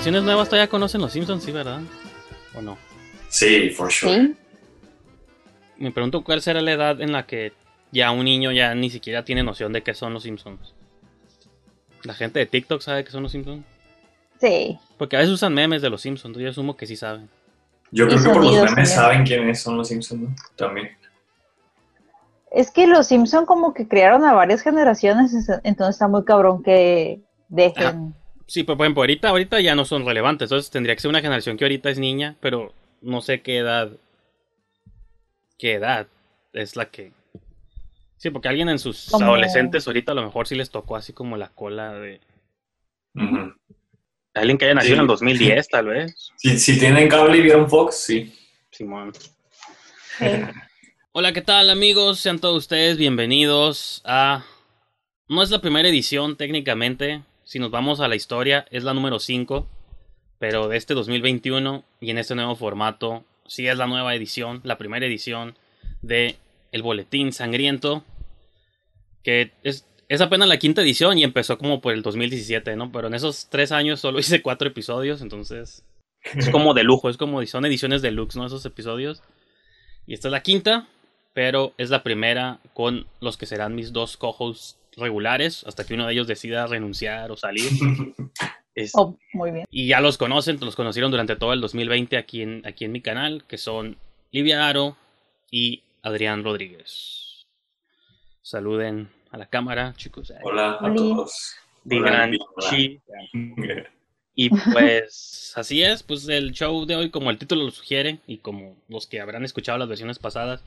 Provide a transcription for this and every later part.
generaciones nuevas todavía conocen los Simpsons, sí, ¿verdad? ¿O no? Sí, for sure. Sí. Me pregunto cuál será la edad en la que ya un niño ya ni siquiera tiene noción de qué son los Simpsons. La gente de TikTok sabe qué son los Simpsons. Sí. Porque a veces usan memes de los Simpsons, yo asumo que sí saben. Yo creo que por los memes también. saben quiénes son los Simpsons, ¿no? También. Es que los Simpson como que crearon a varias generaciones, es- entonces está muy cabrón que dejen. Sí, pero por ejemplo, ahorita, ahorita ya no son relevantes, entonces tendría que ser una generación que ahorita es niña, pero no sé qué edad. ¿Qué edad es la que.? Sí, porque alguien en sus Como- adolescentes ahorita a lo mejor sí les tocó así como la cola de. Alguien que haya nacido Sí. en el 2010, tal vez. Si, si tienen cable y vieron Fox, sí. Simón. Hola, ¿qué tal amigos? Sean todos ustedes bienvenidos a... No es la primera edición técnicamente, si nos vamos a la historia, es la número 5, pero de este 2021 y en este nuevo formato, sí es la nueva edición, la primera edición de El Boletín Sangriento, que es, es apenas la quinta edición y empezó como por el 2017, ¿no? Pero en esos tres años solo hice cuatro episodios, entonces es como de lujo, es como son ediciones deluxe, ¿no? Esos episodios. Y esta es la quinta, pero es la primera con los que serán mis dos co-hosts regulares, hasta que uno de ellos decida renunciar o salir. Es- Oh, muy bien. y ya los conocen, los conocieron durante todo el 2020 aquí en, aquí en mi canal, que son Livia Aro y Adrián Rodríguez. Saluden a la cámara, chicos. Hola a todos. Digan Hola. chi. Y pues así es, pues el show de hoy, como el título lo sugiere, y como los que habrán escuchado las versiones pasadas,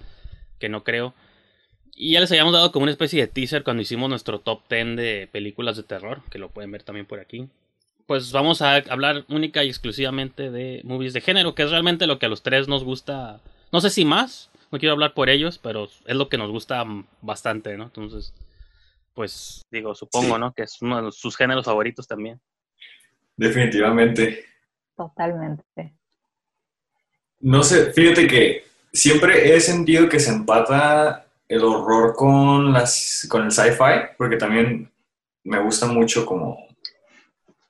que no creo, y ya les habíamos dado como una especie de teaser cuando hicimos nuestro top 10 de películas de terror, que lo pueden ver también por aquí. Pues vamos a hablar única y exclusivamente de movies de género, que es realmente lo que a los tres nos gusta, no sé si más, no quiero hablar por ellos, pero es lo que nos gusta bastante, ¿no? Entonces, pues digo, supongo, Sí. ¿no? Que es uno de sus géneros favoritos también. Definitivamente. Totalmente. No sé, fíjate que siempre he sentido que se empata el horror con las con el sci-fi, porque también me gusta mucho como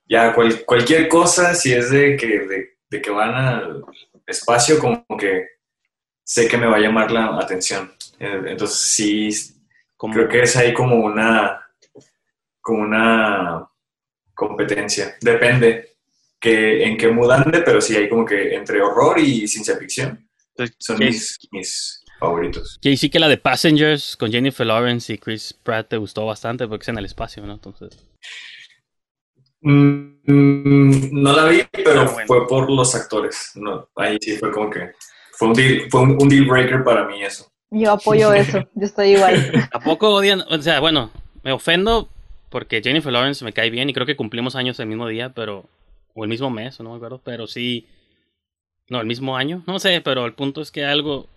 ya cual- cualquier cosa, si es de que, de, de que van al espacio, como que sé que me va a llamar la atención. Eh, Entonces sí, creo que es ahí como una como una competencia. Depende que en qué mood ande, pero sí hay como que entre horror y ciencia ficción Entonces, son ¿qué- mis, mis favoritos. Que sí que la de Passengers con Jennifer Lawrence y Chris Pratt te gustó bastante porque es en el espacio, ¿no? Entonces, Mm, mm, no la vi, pero Ah, bueno. fue por los actores. No, ahí sí fue como que fue un deal, fue un, un deal breaker para mí eso. Yo apoyo eso, yo estoy igual. ¿a poco odian? O sea, bueno, me ofendo porque Jennifer Lawrence me cae bien y creo que cumplimos años el mismo día, pero. O el mismo mes, no me acuerdo, pero sí. No, el mismo año, no sé, pero el punto es que algo.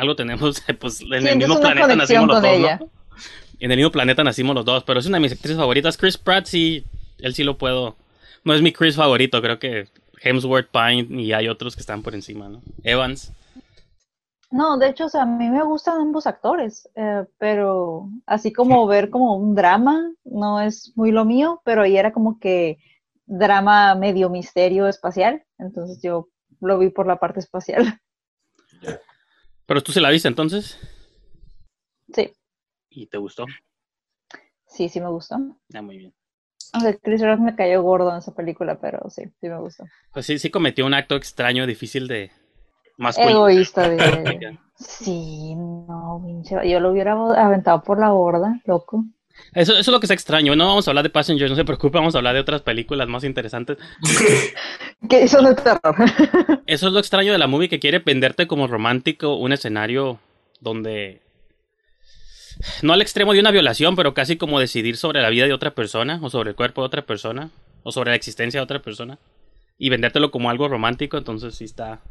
Algo tenemos, pues en el mismo planeta nacimos los dos, ella. ¿no? En el mismo planeta nacimos los dos, pero es una de mis actrices favoritas. Chris Pratt sí, él sí lo puedo. No es mi Chris favorito, creo que Hemsworth, Pine y hay otros que están por encima, ¿no? Evans. No, de hecho, o sea, a mí me gustan ambos actores, eh, pero así como ver como un drama no es muy lo mío, pero ahí era como que drama medio misterio espacial, entonces yo lo vi por la parte espacial. Pero tú se la viste entonces Sí, y te gustó. sí, sí me gustó. Ah, muy bien. Aunque Chris Rock me cayó gordo en esa película, pero sí, sí me gustó. Pues sí, sí cometió un acto extraño, difícil de más Egoísta de... Sí, no, pinche, yo lo hubiera aventado por la borda, loco. Eso, eso es lo que está extraño. No vamos a hablar de Passengers, no se preocupe, vamos a hablar de otras películas más interesantes. Que eso no es terror. Eso es lo extraño de la movie que quiere venderte como romántico, un escenario donde no al extremo de una violación, pero casi como decidir sobre la vida de otra persona, o sobre el cuerpo de otra persona, o sobre la existencia de otra persona, y vendértelo como algo romántico, entonces sí está,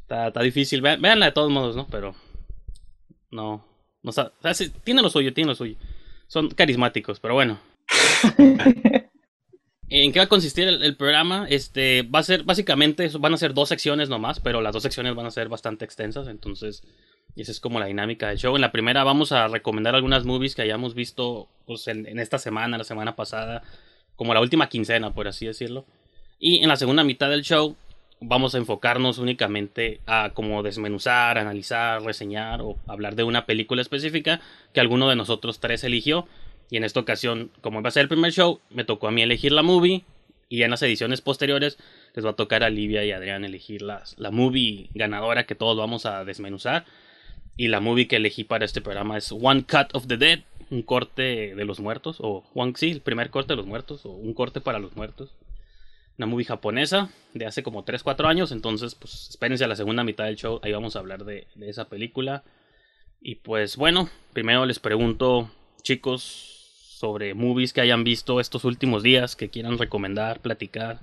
está, está difícil. Ve- Véanla de todos modos, ¿no? Pero no, no o sea, tiene lo suyo, tiene lo suyo. Son carismáticos, pero bueno. ¿En qué va a consistir el, el programa? Este va a ser básicamente van a ser dos secciones nomás, pero las dos secciones van a ser bastante extensas, entonces esa es como la dinámica del show. En la primera vamos a recomendar algunas movies que hayamos visto pues, en, en esta semana, la semana pasada, como la última quincena, por así decirlo. Y en la segunda mitad del show vamos a enfocarnos únicamente a como desmenuzar, analizar, reseñar o hablar de una película específica que alguno de nosotros tres eligió. Y en esta ocasión, como va a ser el primer show, me tocó a mí elegir la movie. Y en las ediciones posteriores les va a tocar a Livia y Adrián elegir las, la movie ganadora que todos vamos a desmenuzar. Y la movie que elegí para este programa es One Cut of the Dead, un corte de los muertos, o One, sí, el primer corte de los muertos, o un corte para los muertos. Una movie japonesa de hace como 3-4 años, entonces pues espérense a la segunda mitad del show, ahí vamos a hablar de, de esa película. Y pues bueno, primero les pregunto, chicos, sobre movies que hayan visto estos últimos días, que quieran recomendar, platicar,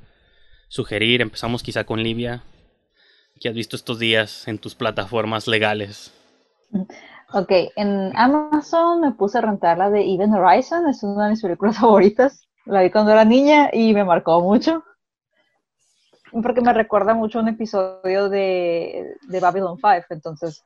sugerir. Empezamos quizá con Livia. ¿Qué has visto estos días en tus plataformas legales? Ok, en Amazon me puse a rentar la de Even Horizon, es una de mis películas favoritas. La vi cuando era niña y me marcó mucho. Porque me recuerda mucho un episodio de, de Babylon 5, entonces,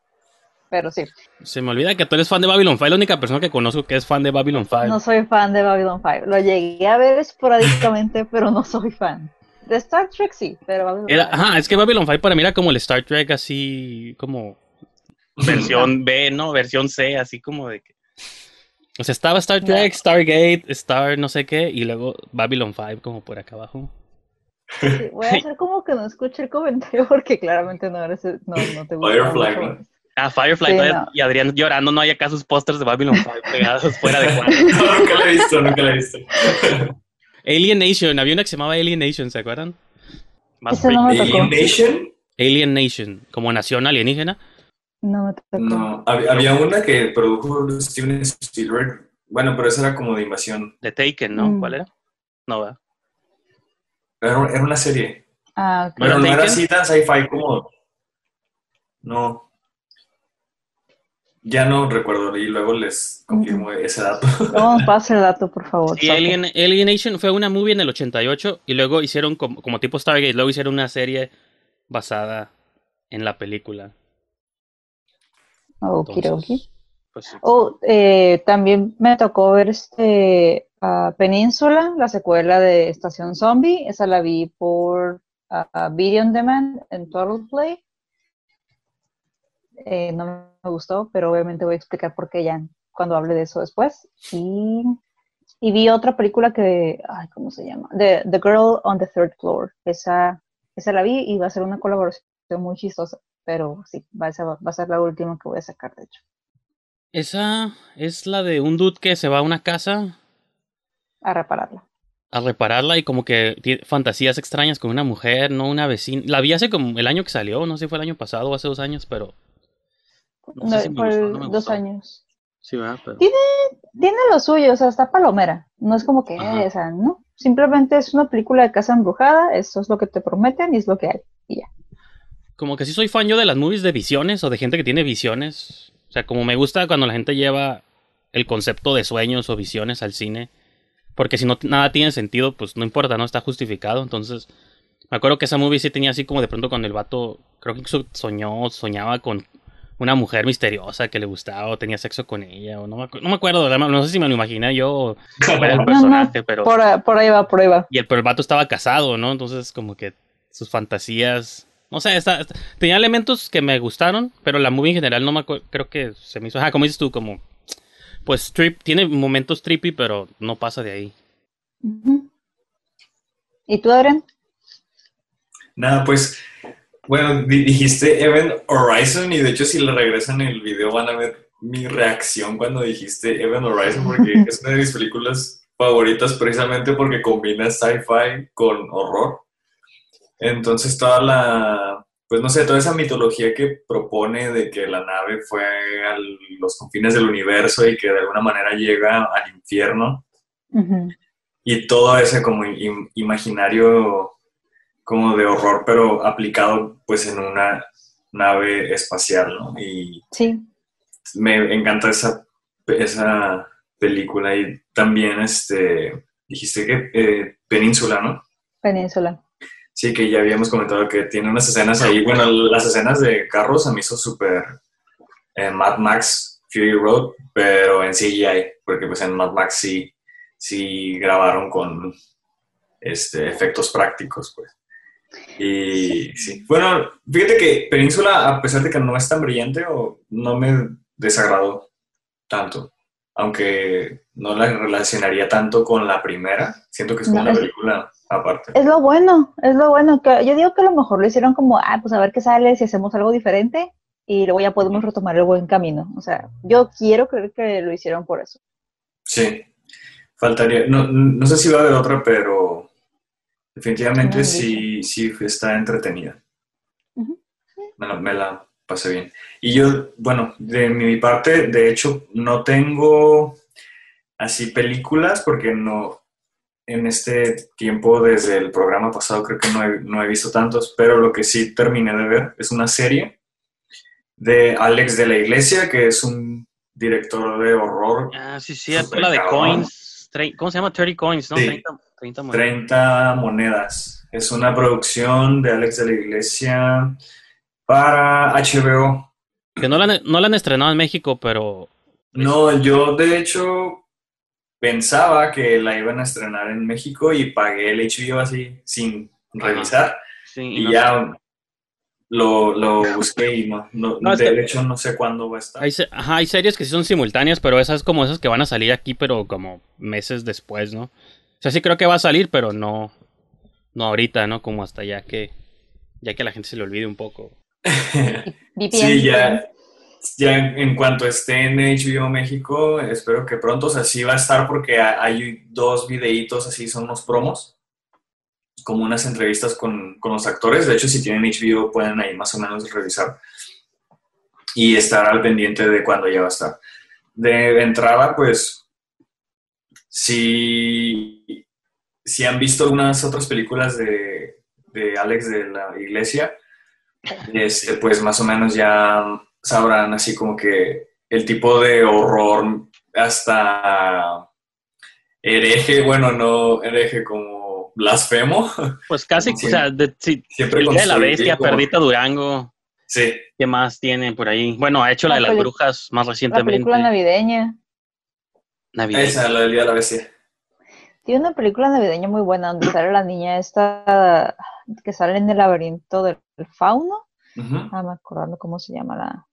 pero sí. Se me olvida que tú eres fan de Babylon 5, la única persona que conozco que es fan de Babylon 5. No soy fan de Babylon 5, lo llegué a ver esporádicamente, pero no soy fan. De Star Trek sí, pero Babylon Era, ajá, es que Babylon 5 para mí era como el Star Trek así como versión B, ¿no? Versión C, así como de que... O sea, estaba Star Trek, Stargate, Star no sé qué, y luego Babylon 5 como por acá abajo. Sí, voy a hacer como que no escuché el comentario porque claramente no, eres, no, no te gusta. Firefly, mucho. ¿no? Ah, Firefly Sí, todavía- no. y Adrián llorando, no hay acá sus pósters de Babylon 5 pegados fuera de cuadro. No, nunca la he visto, nunca la he visto. Alien Nation, había una que se llamaba Alien Nation, ¿se acuerdan? Más Ese no me freaky. tocó. Alien Nation? Alien Nation, como nación alienígena. No me tocó. No, hab- había una que produjo Steven Spielberg. Bueno, pero esa era como de invasión. De Taken, ¿no? Mm. ¿Cuál era? No, ¿verdad? Era, era una serie. Ah, ok. Pero no era así tan sci-fi como. No. Ya no recuerdo y luego les confirmo ese dato. No, pasa el dato, por favor. Sí, Soto. Alien, Alien Nation fue una movie en el 88 y luego hicieron como, como tipo Stargate, luego hicieron una serie basada en la película. Okidoki. Entonces, pues sí. Oh, eh, también me tocó ver este ah, Península, la secuela de Estación Zombie. Esa la vi por ah, Video on Demand en Total Play. Eh, no me gustó, pero obviamente voy a explicar por qué ya cuando hable de eso después. Y, vi otra película que, ay, ¿cómo se llama? The, the Girl on the Third Floor. Esa, esa la vi y va a ser una colaboración muy chistosa, pero sí, va a ser la última que voy a sacar, de hecho, Esa es la de un dude que se va a una casa a repararla. a repararla y como que tiene fantasías extrañas con una mujer, no una vecina. La vi hace como el año que salió, no sé si fue el año pasado o hace dos años, pero... No sé No, si me por gustó, no me dos gustó. años. Sí, ¿verdad? Pero- Tiene lo suyo, o sea, está palomera. No es como que, eh, o sea, no. Simplemente es una película de casa embrujada, eso es lo que te prometen y es lo que hay. Y ya. Como que sí soy fan yo de las movies de visiones o de gente que tiene visiones. O sea, como me gusta cuando la gente lleva el concepto de sueños o visiones al cine. Porque si no nada tiene sentido, pues no importa, no está justificado. Entonces, me acuerdo que esa movie sí tenía así como de pronto cuando el vato, creo que soñó, soñaba con una mujer misteriosa que le gustaba o tenía sexo con ella. O no, me, acu- no me acuerdo, no sé si me lo imaginé yo o era el No, no, personaje, pero... Por, por ahí va, por ahí va. Y el, pero el vato estaba casado, ¿no? Entonces, como que sus fantasías. No sé, está- está- tenía elementos que me gustaron, pero la movie en general no me acuerdo. Creo que se me hizo. Ajá, como dices tú, como. Pues trip, tiene momentos trippy, pero no pasa de ahí. ¿Y tú, Adrián? Nada, pues, bueno, di- dijiste Event Horizon y de hecho si le regresan el video van a ver mi reacción cuando dijiste Event Horizon porque es una de mis películas favoritas precisamente porque combina sci-fi con horror. Entonces toda la, pues no sé, toda esa mitología que propone de que la nave fue a los confines del universo y que de alguna manera llega al infierno y todo ese como im- imaginario como de horror, pero aplicado pues en una nave espacial, ¿no? Y Sí. me encanta esa, esa película y también este, dijiste que eh, Península, ¿no? Península. Sí, que ya habíamos comentado que tiene unas escenas ahí, bueno, las escenas de carros a mí hizo súper eh, Mad Max Fury Road, pero en CGI, porque pues en Mad Max sí, sí grabaron con, este, efectos prácticos, pues. Y sí, bueno, fíjate que Península, a pesar de que no es tan brillante, o no me desagradó tanto, aunque no la relacionaría tanto con la primera, siento que es como una película aparte. Es lo bueno, es lo bueno, que yo digo que a lo mejor lo hicieron como, ah, pues a ver qué sale si hacemos algo diferente y luego ya podemos retomar el buen camino. O sea, yo quiero creer que lo hicieron por eso. Sí, faltaría, no, no sé si va a haber otra, pero definitivamente sí, sí está entretenida. me, la, pasé bien. Y yo, bueno, de mi parte, de hecho, no tengo así películas porque no, en este tiempo desde el programa pasado creo que no he, no he visto tantos, pero lo que sí terminé de ver es una serie de Alex de la Iglesia, que es un director de horror. Ah, sí, sí, la de Coins. ¿Cómo se llama? 30 Coins, ¿no? 30, monedas. 30 monedas. Es una producción de Alex de la Iglesia para HBO. Que no la, no la han estrenado en México, pero... No, yo de hecho pensaba que la iban a estrenar en México y pagué el HBO así sin revisar. y ya lo, lo busqué y no, no, de hecho no sé cuándo va a estar. Hay, ajá, hay series que sí son simultáneas, pero esas como esas que van a salir aquí, pero como meses después, ¿no? O sea, sí creo que va a salir, pero no, no ahorita, ¿no? Como hasta ya que, ya que la gente se le olvide un poco. Sí, ya, ya en cuanto esté en HBO México, espero que pronto, o sea, sí va a estar porque hay dos videitos así, son unos promos como unas entrevistas con, los actores. De hecho, si tienen HBO pueden ahí más o menos revisar y estar al pendiente de cuándo ya va a estar. De entrada, pues, si, si han visto algunas otras películas de, Alex de la Iglesia, este, pues más o menos ya sabrán así como que el tipo de horror hasta hereje, bueno, no hereje como blasfemo. Pues casi, o sea, de, siempre de la bestia, Perdita Durango. Sí. ¿Qué más tiene por ahí? Bueno, ha hecho la, de las brujas más recientemente. La película navideña. Navideña. Esa, la del Día de la Bestia. Tiene una película navideña muy buena donde sale la niña esta que sale en el laberinto del fauno. Ah, me acordando cómo se llama la,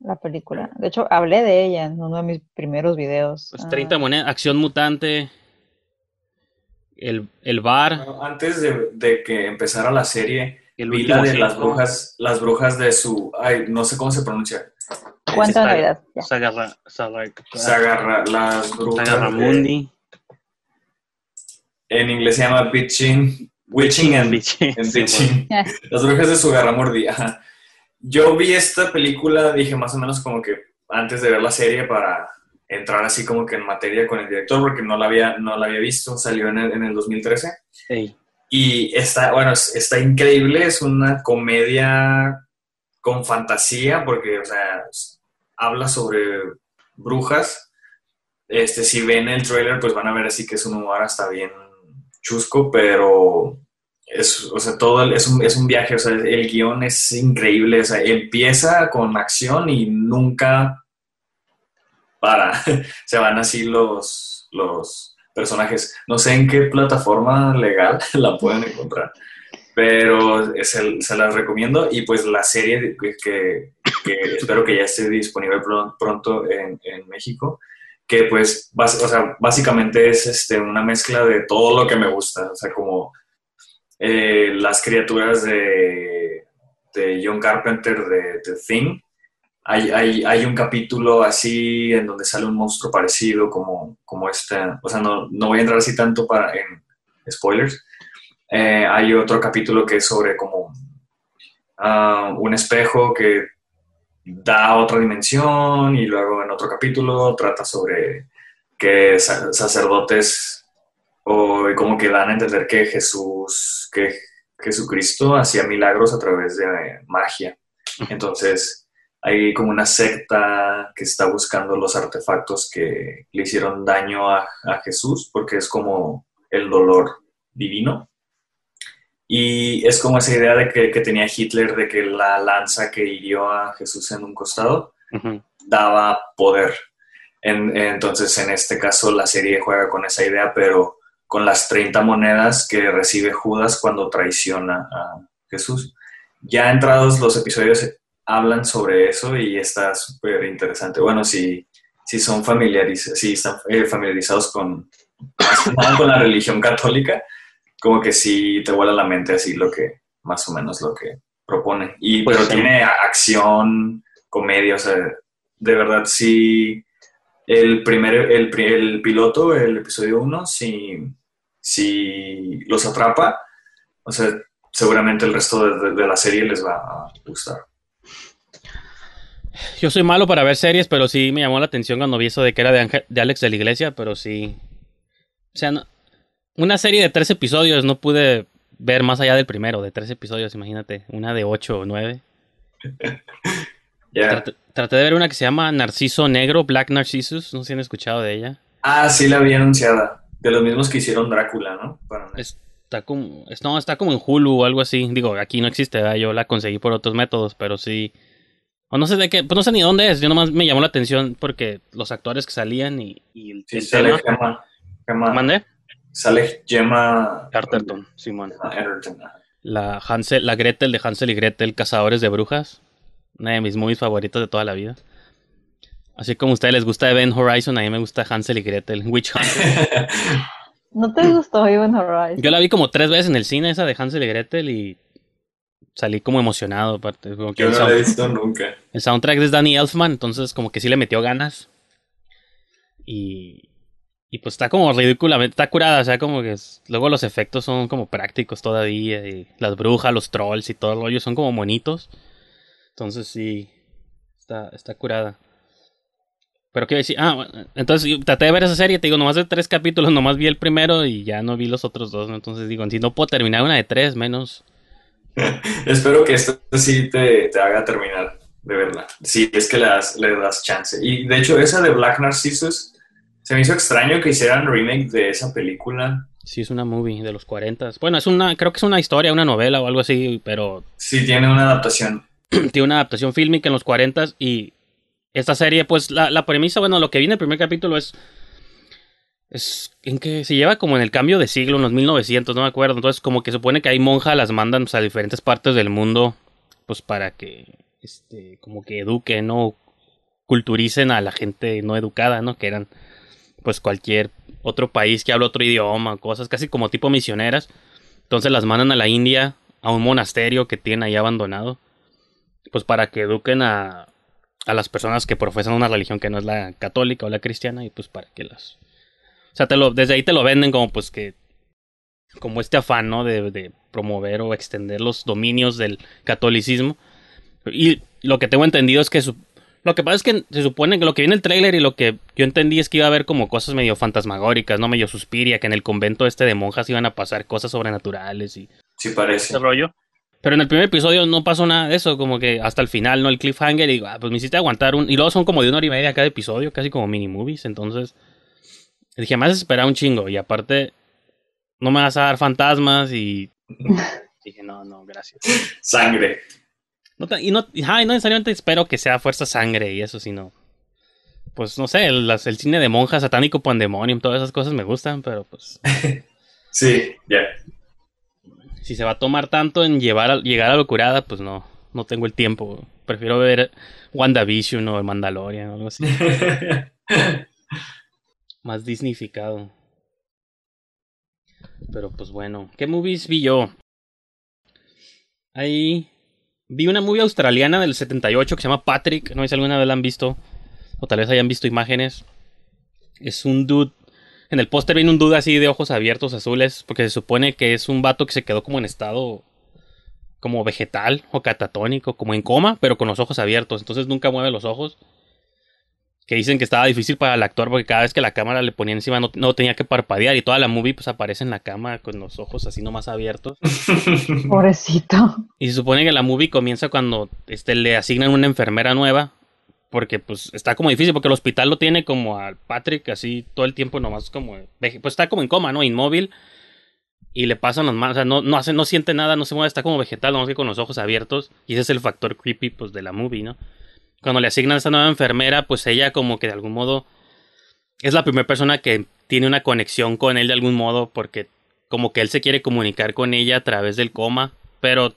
la, película. De hecho, hablé de ella en uno de mis primeros videos. Pues 30 ah. monedas, acción mutante. El, el bar. antes de, que empezara la serie, vi la de las brujas, las brujas de su. Ay, no sé cómo se pronuncia. ¿Cuánta Navidad? Se agarra, se agarra las brujas. Mundi. En inglés se llama Bitching. Witching and, Bitching. Las brujas de su garra Yo vi esta película, dije más o menos como que antes de ver la serie para entrar así como que en materia con el director porque no la había, no la había visto, salió en el, en el 2013. Y está, bueno, está increíble, es una comedia con fantasía porque, o sea, habla sobre brujas. Este, si ven el trailer, pues van a ver así que es un humor hasta bien chusco, pero es, o sea, todo es, un, es un viaje, o sea, el guion es increíble, o sea, empieza con acción y nunca para, se van así los, los personajes. No sé en qué plataforma legal la pueden encontrar, pero se, se las recomiendo y pues la serie que, espero que ya esté disponible pronto en, México, que pues básicamente es este, una mezcla de todo lo que me gusta, o sea, como eh, las criaturas de, de John Carpenter de The Thing, hay, un capítulo así en donde sale un monstruo parecido como, como este, o sea, no, voy a entrar así tanto para, en spoilers. Eh, hay otro capítulo que es sobre como ah, un espejo que da otra dimensión y luego en otro capítulo trata sobre que sacerdotes o como que dan a entender que Jesús, que Jesucristo hacía milagros a través de magia. Entonces, hay como una secta que está buscando los artefactos que le hicieron daño a, Jesús, porque es como el dolor divino. Y es como esa idea de que, tenía Hitler de que la lanza que hirió a Jesús en un costado daba poder. entonces, en este caso, la serie juega con esa idea, pero con las 30 monedas que recibe Judas cuando traiciona a Jesús. Ya entrados los episodios hablan sobre eso y está súper interesante. Bueno, si, si son familiarizados, si están eh, familiarizados con, con la religión católica, como que sí te vuela la mente así lo que, más o menos lo que propone. Y, Pues pero sí. tiene acción, comedia, o sea, de verdad sí, el primer, el, el piloto, el episodio 1, si, si los atrapa, o sea, seguramente el resto de, de- de la serie les va a gustar. Yo soy malo para ver series, pero sí me llamó la atención cuando vi eso de que era de, Ángel- de Alex de la Iglesia, pero sí. O sea, no- una serie de tres episodios no pude ver más allá del primero, de tres episodios, imagínate. Una de ocho o nueve. Traté, traté de ver una que se llama Narciso Negro, Black Narcissus, no sé si han escuchado de ella. Ah, sí la había anunciada, de los mismos que hicieron Drácula, ¿no? Para- Está como, no, está como en Hulu o algo así. Digo, aquí no existe, ¿verdad? yo la conseguí por otros métodos, pero sí. O no sé de qué, pues no sé ni dónde es. Yo nomás me llamó la atención porque los actores que salían y, y el, Sí, el sale tema. Gemma, Gemma- ¿Mandé? Sale Gemma Carterton, Simón. La Hansel, la Gretel de Hansel y Gretel, Cazadores de Brujas. Una de mis movies favoritas de toda la vida. Así como a ustedes les gusta Event Horizon, a mí me gusta Hansel y Gretel, Witch Hunter. ¿No te gustó Even Horizon? Yo la vi como tres veces en el cine, esa de Hansel y Gretel, y salí como emocionado. Aparte, como que Yo el, no la he visto nunca. el soundtrack es Danny Elfman, entonces como que sí le metió ganas. Y, y pues está como ridículamente, está curada, o sea, como que luego los efectos son como prácticos todavía, las brujas, los trolls y todo el rollo son como bonitos. Entonces sí, está, está curada. Pero qué decir, ah, bueno, entonces traté de ver esa serie, te digo, nomás de tres capítulos, nomás vi el primero y ya no vi los otros dos, entonces digo, si no puedo terminar una de tres, menos. Espero que esto sí te, te haga terminar de verla. Si es que le das, le das chance. Y de hecho, esa de Black Narcissus, se me hizo extraño que hicieran remake de esa película. Sí, es una movie de los 40. Bueno, es una, creo que es una historia, una novela o algo así, pero Sí, tiene una adaptación. tiene una adaptación fílmica en los 40 y esta serie, pues la, la premisa, bueno, lo que viene en el primer capítulo es es en que se lleva como en el cambio de siglo, en los 1900, no me acuerdo. Entonces, como que supone que hay monjas, las mandan pues, a diferentes partes del mundo, pues para que, este, como que eduquen o culturicen a la gente no educada, ¿no? Que eran, pues, cualquier otro país que habla otro idioma, cosas casi como tipo misioneras. Entonces las mandan a la India, a un monasterio que tienen ahí abandonado, pues para que eduquen a, a las personas que profesan una religión que no es la católica o la cristiana y pues para que las... O sea, desde ahí te lo venden como pues que... Como este afán, ¿no? De, de promover o extender los dominios del catolicismo. Y lo que tengo entendido es que... Su, lo que pasa es que se supone que lo que viene en el tráiler y lo que yo entendí es que iba a haber como cosas medio fantasmagóricas, ¿no? Medio suspiria, que en el convento este de monjas iban a pasar cosas sobrenaturales y Sí parece. rollo. Pero en el primer episodio no pasó nada de eso, como que hasta el final, ¿no? El cliffhanger, y digo, ah, pues me hiciste aguantar un. Y luego son como de una hora y media cada episodio, casi como mini movies. Entonces, dije, me has esperado un chingo. Y aparte, no me vas a dar fantasmas. Y dije, no, no, gracias. Sangre. No y, no, y, no necesariamente espero que sea fuerza sangre y eso, sino. Pues no sé, el, cine de monjas, satánico pandemonium, todas esas cosas me gustan, pero pues. Sí, ya. si se va a tomar tanto en llevar a- llegar a locurada, pues no, no tengo el tiempo. Prefiero ver WandaVision o el Mandalorian o algo así. Más Disneyficado. Pero pues bueno, ¿qué movies vi yo? Ahí vi una movie australiana del 78 que se llama Patrick, no sé si alguna vez la han visto o tal vez hayan visto imágenes. Es un dude en el póster viene un dude así de ojos abiertos azules, porque se supone que es un vato que se quedó como en estado como vegetal o catatónico, como en coma, pero con los ojos abiertos, entonces nunca mueve los ojos. Que dicen que estaba difícil para el actor porque cada vez que la cámara le ponía encima no, no tenía que parpadear y toda la movie pues aparece en la cama con los ojos así nomás abiertos. Pobrecito. Y se supone que la movie comienza cuando este, le asignan una enfermera nueva. Porque pues está como difícil, porque el hospital lo tiene como al Patrick así todo el tiempo nomás como... Pues está como en coma, ¿no? Inmóvil. Y le pasan las manos, o sea, no, no hace, no siente nada, no se mueve, está como vegetal, nomás que con los ojos abiertos. Y ese es el factor creepy pues de la movie, ¿no? Cuando le asignan a esta nueva enfermera, pues ella como que de algún modo es la primera persona que tiene una conexión con él de algún modo porque como que él se quiere comunicar con ella a través del coma, pero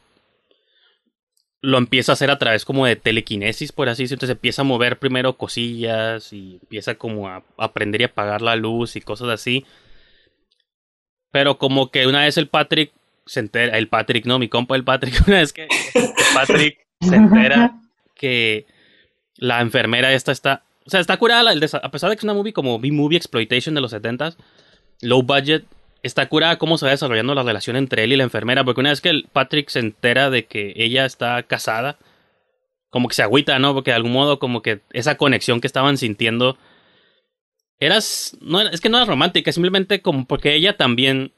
lo empieza a hacer a través como de telequinesis, por así decirlo. Entonces empieza a mover primero cosillas y empieza como a aprender y apagar la luz y cosas así. Pero como que una vez el Patrick se entera, el Patrick, no, mi compa el Patrick, una vez que el Patrick se entera que la enfermera esta está, o sea, está curada, a pesar de que es una movie como B-Movie Exploitation de los 70s, low budget, está curada cómo se va desarrollando la relación entre él y la enfermera, porque una vez que Patrick se entera de que ella está casada, como que se agüita, ¿no? Porque de algún modo como que esa conexión que estaban sintiendo eras no es que no era romántica, simplemente como porque ella también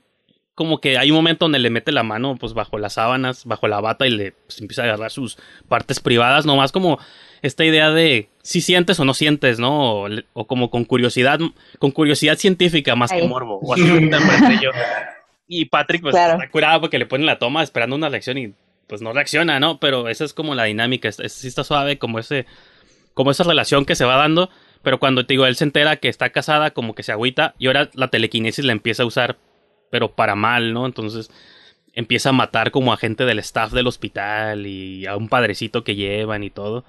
como que hay un momento donde le mete la mano pues bajo las sábanas, bajo la bata y le pues, empieza a agarrar sus partes privadas, nomás como esta idea de si sientes o no sientes, ¿no? O, como con curiosidad, con curiosidad científica más que morbo. O así yo. Y Patrick, pues, está curado porque le ponen la toma esperando una reacción y pues no reacciona, ¿no? Pero esa es como la dinámica, sí está suave, como ese, como esa relación que se va dando. Pero cuando te digo, él se entera que está casada, como que se agüita, y ahora la telequinesis la empieza a usar, pero para mal, ¿no? Entonces empieza a matar como a gente del staff del hospital y a un padrecito que llevan y todo.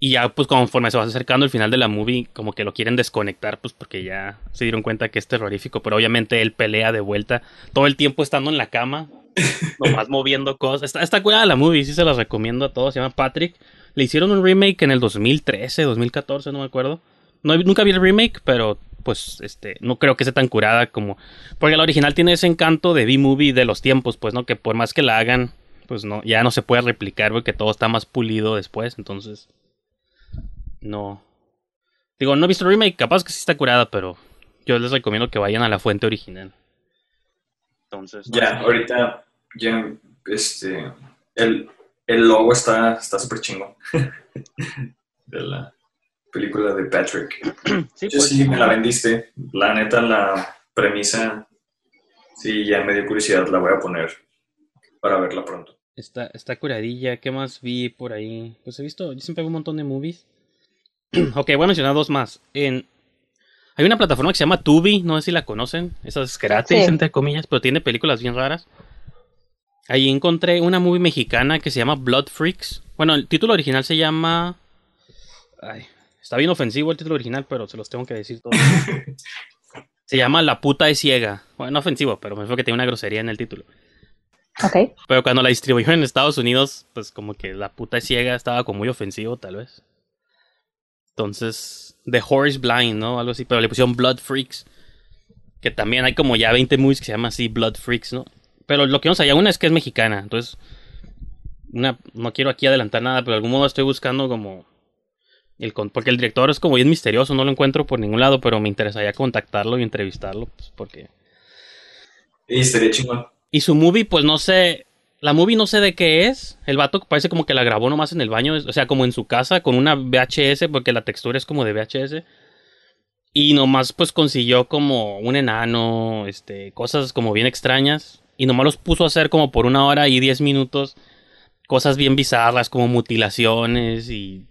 Y ya, pues, conforme se va acercando el final de la movie, como que lo quieren desconectar, pues, porque ya se dieron cuenta que es terrorífico. Pero obviamente él pelea de vuelta todo el tiempo estando en la cama, nomás moviendo cosas. Está, está curada la movie, sí se la recomiendo a todos. Se llama Patrick. Le hicieron un remake en el 2013, 2014, no me acuerdo. No, nunca vi el remake, pero pues este no creo que sea tan curada como porque la original tiene ese encanto de B-movie de los tiempos, pues no que por más que la hagan, pues no ya no se puede replicar porque todo está más pulido después, entonces no. Digo, no he visto el remake, capaz que sí está curada, pero yo les recomiendo que vayan a la fuente original. Entonces. Ya, ahorita, ya, este, el, el logo está está súper chingo. de la película de Patrick. Sí, yo pues. sí me la vendiste. La neta, la premisa, sí, ya me dio curiosidad, la voy a poner para verla pronto. Está, está curadilla, ¿qué más vi por ahí? Pues he visto, yo siempre veo un montón de movies. ok, voy a mencionar dos más. En, hay una plataforma que se llama Tubi, no sé si la conocen. Esa es gratis, entre comillas, pero tiene películas bien raras. Ahí encontré una movie mexicana que se llama Blood Freaks. Bueno, el título original se llama. Ay, está bien ofensivo el título original, pero se los tengo que decir todos. se llama La puta es ciega. Bueno, no ofensivo, pero me fue que tiene una grosería en el título. Ok. Pero cuando la distribuyeron en Estados Unidos, pues como que La puta es ciega estaba como muy ofensivo, tal vez. Entonces, The Horse Blind, ¿no? Algo así, pero le pusieron Blood Freaks. Que también hay como ya 20 movies que se llaman así Blood Freaks, ¿no? Pero lo que no sabía, una es que es mexicana, entonces. Una, no quiero aquí adelantar nada, pero de algún modo estoy buscando como. El, porque el director es como bien misterioso, no lo encuentro por ningún lado, pero me interesaría contactarlo y entrevistarlo, pues porque. Y estaría chingón. Y su movie, pues no sé, la movie no sé de qué es. El vato parece como que la grabó nomás en el baño, o sea, como en su casa, con una VHS, porque la textura es como de VHS. Y nomás pues consiguió como un enano, este, cosas como bien extrañas. Y nomás los puso a hacer como por una hora y diez minutos. Cosas bien bizarras, como mutilaciones y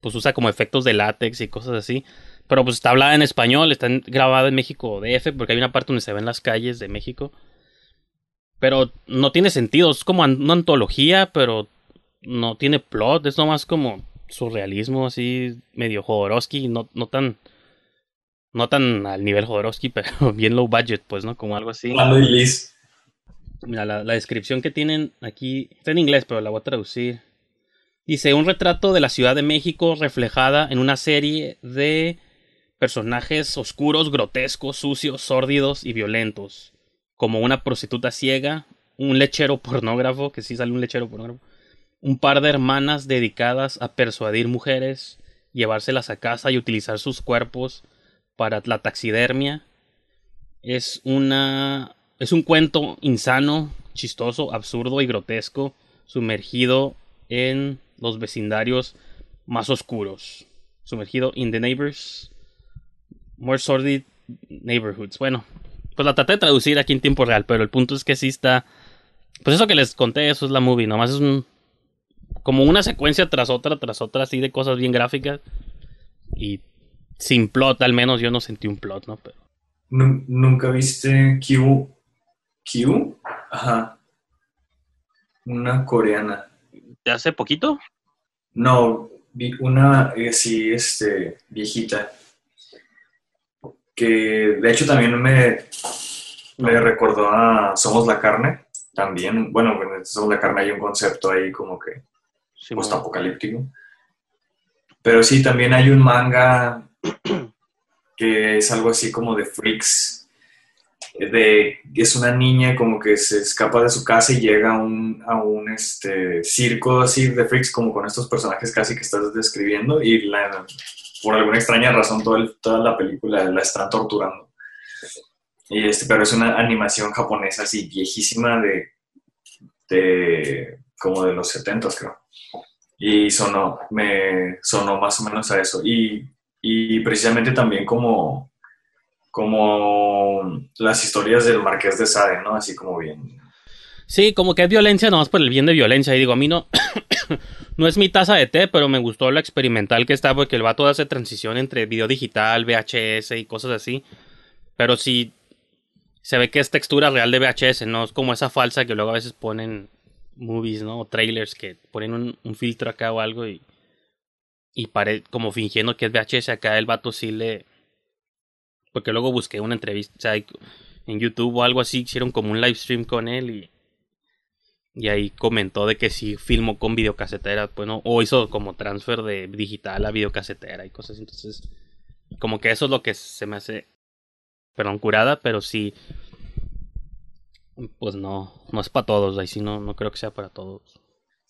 pues usa como efectos de látex y cosas así. Pero pues está hablada en español, está grabada en México DF, porque hay una parte donde se ven las calles de México. Pero no tiene sentido, es como una antología, pero no tiene plot, es nomás como surrealismo así, medio Jodorowsky, no, no tan no tan al nivel Jodorowsky, pero bien low budget, pues, ¿no? Como algo así. Mira, la, la, descripción que tienen aquí está en inglés, pero la voy a traducir. Dice, un retrato de la Ciudad de México reflejada en una serie de personajes oscuros, grotescos, sucios, sórdidos y violentos como una prostituta ciega, un lechero pornógrafo, que sí sale un lechero pornógrafo, un par de hermanas dedicadas a persuadir mujeres, llevárselas a casa y utilizar sus cuerpos para la taxidermia. Es una es un cuento insano, chistoso, absurdo y grotesco, sumergido en los vecindarios más oscuros. Sumergido in the neighbors more sordid neighborhoods. Bueno, pues la traté de traducir aquí en tiempo real, pero el punto es que sí está. Pues eso que les conté, eso es la movie, nomás es un. Como una secuencia tras otra, tras otra, así de cosas bien gráficas. Y sin plot, al menos yo no sentí un plot, ¿no? Pero Nu- ¿Nunca viste Q? ¿Q? Ajá. Una coreana. ¿De hace poquito? No, vi una eh, sí, este, viejita. Que de hecho también me, me recordó a Somos la Carne. También, bueno, en Somos la Carne hay un concepto ahí como que Sí, postapocalíptico. Pero sí, también hay un manga que es algo así como de freaks. De, es una niña como que se escapa de su casa y llega a un, a un este, circo así de freaks como con estos personajes casi que estás describiendo y la, por alguna extraña razón toda, toda la película la están torturando. Y este, pero es una animación japonesa así viejísima de, de como de los 70 creo y sonó, me sonó más o menos a eso. Y, y precisamente también como, como las historias del Marqués de Sade, ¿no? Así como bien. Sí, como que es violencia nomás por el bien de violencia. Y digo, a mí no, no es mi taza de té, pero me gustó lo experimental que está porque el vato hace transición entre video digital, VHS y cosas así. Pero sí se ve que es textura real de VHS, no es como esa falsa que luego a veces ponen movies, ¿no? O trailers que ponen un, filtro acá o algo y, y pare, como fingiendo que es VHS. Acá el vato sí le... Porque luego busqué una entrevista, o sea, en YouTube o algo así, hicieron como un live stream con él y y ahí comentó de que sí filmó con videocasetera, pues no, o hizo como transfer de digital a videocasetera y cosas. Entonces, como que eso es lo que se me hace, perdón, curada, pero sí, pues no, no es para todos, ahí sí no, no creo que sea para todos.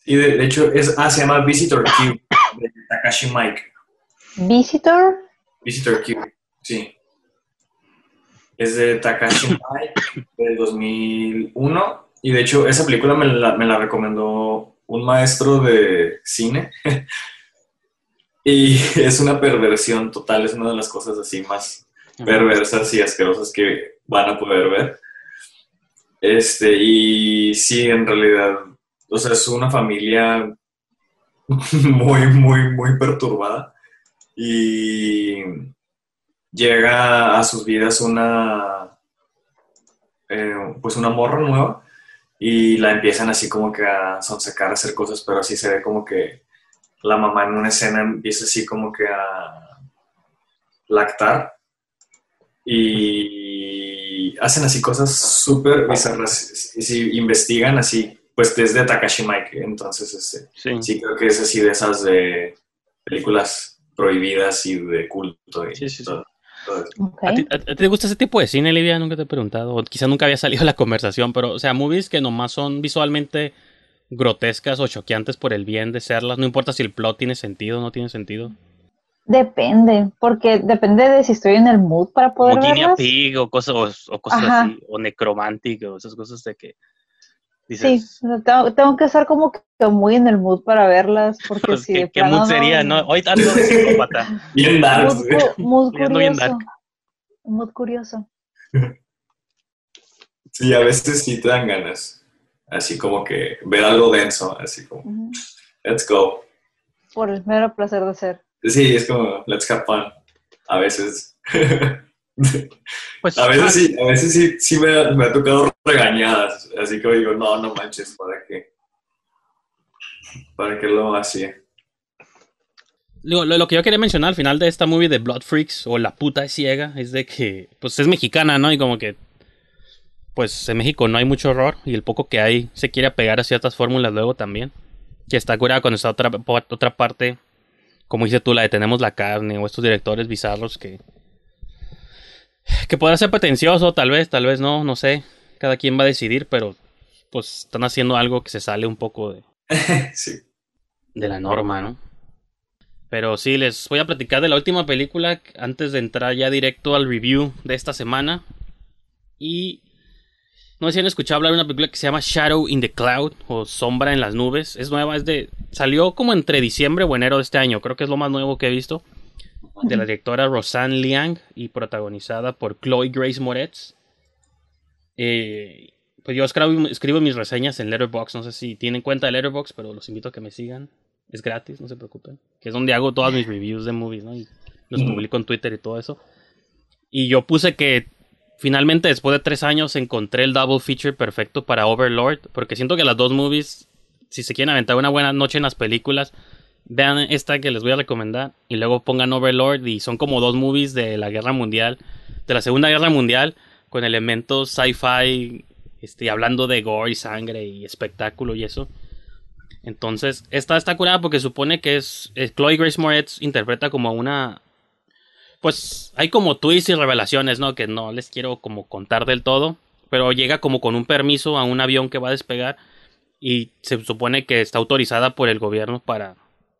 Y de, de hecho, es, ah, se llama Visitor Q, de Takashi Mike. Visitor. Visitor Q, sí. Es de Takashi Mike del 2001. Y de hecho, esa película me la, me la recomendó un maestro de cine. y es una perversión total, es una de las cosas así más perversas y asquerosas que van a poder ver. Este, y sí, en realidad, o sea, es una familia muy, muy, muy perturbada. Y llega a sus vidas una, eh, pues una morra nueva y la empiezan así como que a sonsacar, a hacer cosas, pero así se ve como que la mamá en una escena empieza así como que a lactar y hacen así cosas súper bizarras y si investigan así, pues desde Takashi Mike, entonces este, Sí. sí creo que es así de esas de películas prohibidas y de culto y Sí, sí, sí. todo, todo eso. Ok. ¿A ti, a- a ti te gusta ese tipo de cine, Livia? Nunca te he preguntado. O quizá nunca había salido la conversación, pero, o sea, movies que nomás son visualmente grotescas o choqueantes por el bien de serlas. No importa si el plot tiene sentido o no tiene sentido. Depende, porque depende de si estoy en el mood para poder Como Guinea verlas. Pig o cosas, o, o cosas así. O Necromantic o esas cosas de que dices... sea, tengo, tengo que estar como que muy en el mood para verlas, porque pues, si ¿qué, de qué plano mood sería? ¿no? Hoy ando de psicópata. Bien dark, Mood, bien curioso. dark. Mood curioso. Sí, a veces sí te dan ganas. Así como que ver algo denso, así como, let's go. Por el mero placer de ser. Sí, es como, let's have fun. A veces. Pues, a veces sí, a veces sí, sí me, ha, me ha tocado regañadas. Así que digo, no, no manches, ¿para qué? ¿Para qué lo hacía? Digo, lo, lo que yo quería mencionar al final de esta movie de Blood Freaks o La puta es ciega es de que, pues es mexicana, ¿no? Y como que, pues en México no hay mucho horror y el poco que hay se quiere apegar a ciertas fórmulas luego también. Que está curada con esta otra, otra parte, como dice tú, la de Tenemos la carne o estos directores bizarros que... Que podrá ser pretencioso, tal vez, tal vez no, no sé. Cada quien va a decidir, pero pues están haciendo algo que se sale un poco de, sí. de la norma, ¿no? Pero sí, les voy a platicar de la última película antes de entrar ya directo al review de esta semana. Y no sé si han escuchado hablar de una película que se llama Shadow in the Cloud o Sombra en las Nubes. Es nueva, es de. Salió como entre diciembre o enero de este año. Creo que es lo más nuevo que he visto. De la directora Rosanne Liang y protagonizada por Chloe Grace Moretz. Eh, pues yo escribo, escribo mis reseñas en Letterboxd. No sé si tienen cuenta de Letterboxd, pero los invito a que me sigan. Es gratis, no se preocupen. Que es donde hago todas mis reviews de movies, ¿no? Y los publico en Twitter y todo eso. Y yo puse que finalmente después de tres años encontré el double feature perfecto para Overlord, porque siento que las dos movies, si se quieren aventar una buena noche en las películas, vean esta que les voy a recomendar y luego pongan Overlord y son como dos movies de la guerra mundial, de la segunda guerra mundial, con elementos sci-fi, este, hablando de gore y sangre y espectáculo y eso. Entonces, esta está curada porque supone que es, Chloe Grace Moretz interpreta como una pues hay como twists y revelaciones, ¿no? Que no les quiero como contar del todo, pero llega como con un permiso a un avión que va a despegar y se supone que está autorizada por el gobierno para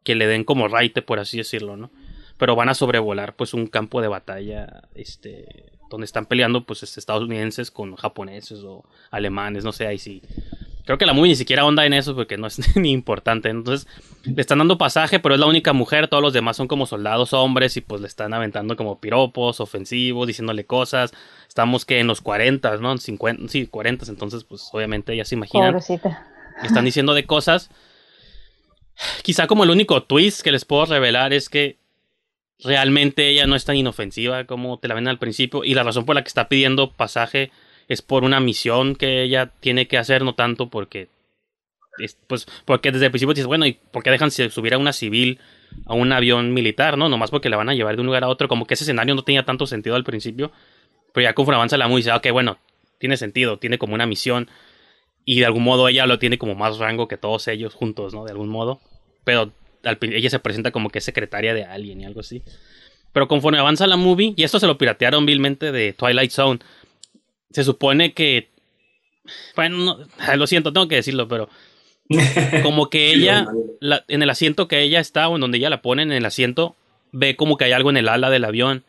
que le den como raite, por así decirlo, ¿no? Pero van a sobrevolar pues un campo de batalla, este, donde están peleando pues este, estadounidenses con japoneses o alemanes, no sé, ahí sí Creo que la movie ni siquiera onda en eso porque no es ni importante. Entonces, le están dando pasaje, pero es la única mujer. Todos los demás son como soldados hombres y pues le están aventando como piropos, ofensivos, diciéndole cosas. Estamos que en los 40, ¿no? 50, sí, 40. Entonces, pues obviamente ya se imaginan. Pobrecita. están diciendo de cosas. Quizá como el único twist que les puedo revelar es que realmente ella no es tan inofensiva como te la ven al principio. Y la razón por la que está pidiendo pasaje es por una misión que ella tiene que hacer, no tanto porque pues porque desde el principio dices, bueno, ¿y por qué dejan subir a una civil a un avión militar, no? Nomás porque la van a llevar de un lugar a otro, como que ese escenario no tenía tanto sentido al principio, pero ya conforme avanza la música, ok, bueno, tiene sentido, tiene como una misión y de algún modo ella lo tiene como más rango que todos ellos juntos, ¿no? De algún modo, pero ella se presenta como que es secretaria de alguien y algo así. Pero conforme avanza la movie, y esto se lo piratearon vilmente de Twilight Zone, se supone que. Bueno, lo siento, tengo que decirlo, pero. Como que ella, en el asiento que ella está, o en donde ella la pone en el asiento, ve como que hay algo en el ala del avión.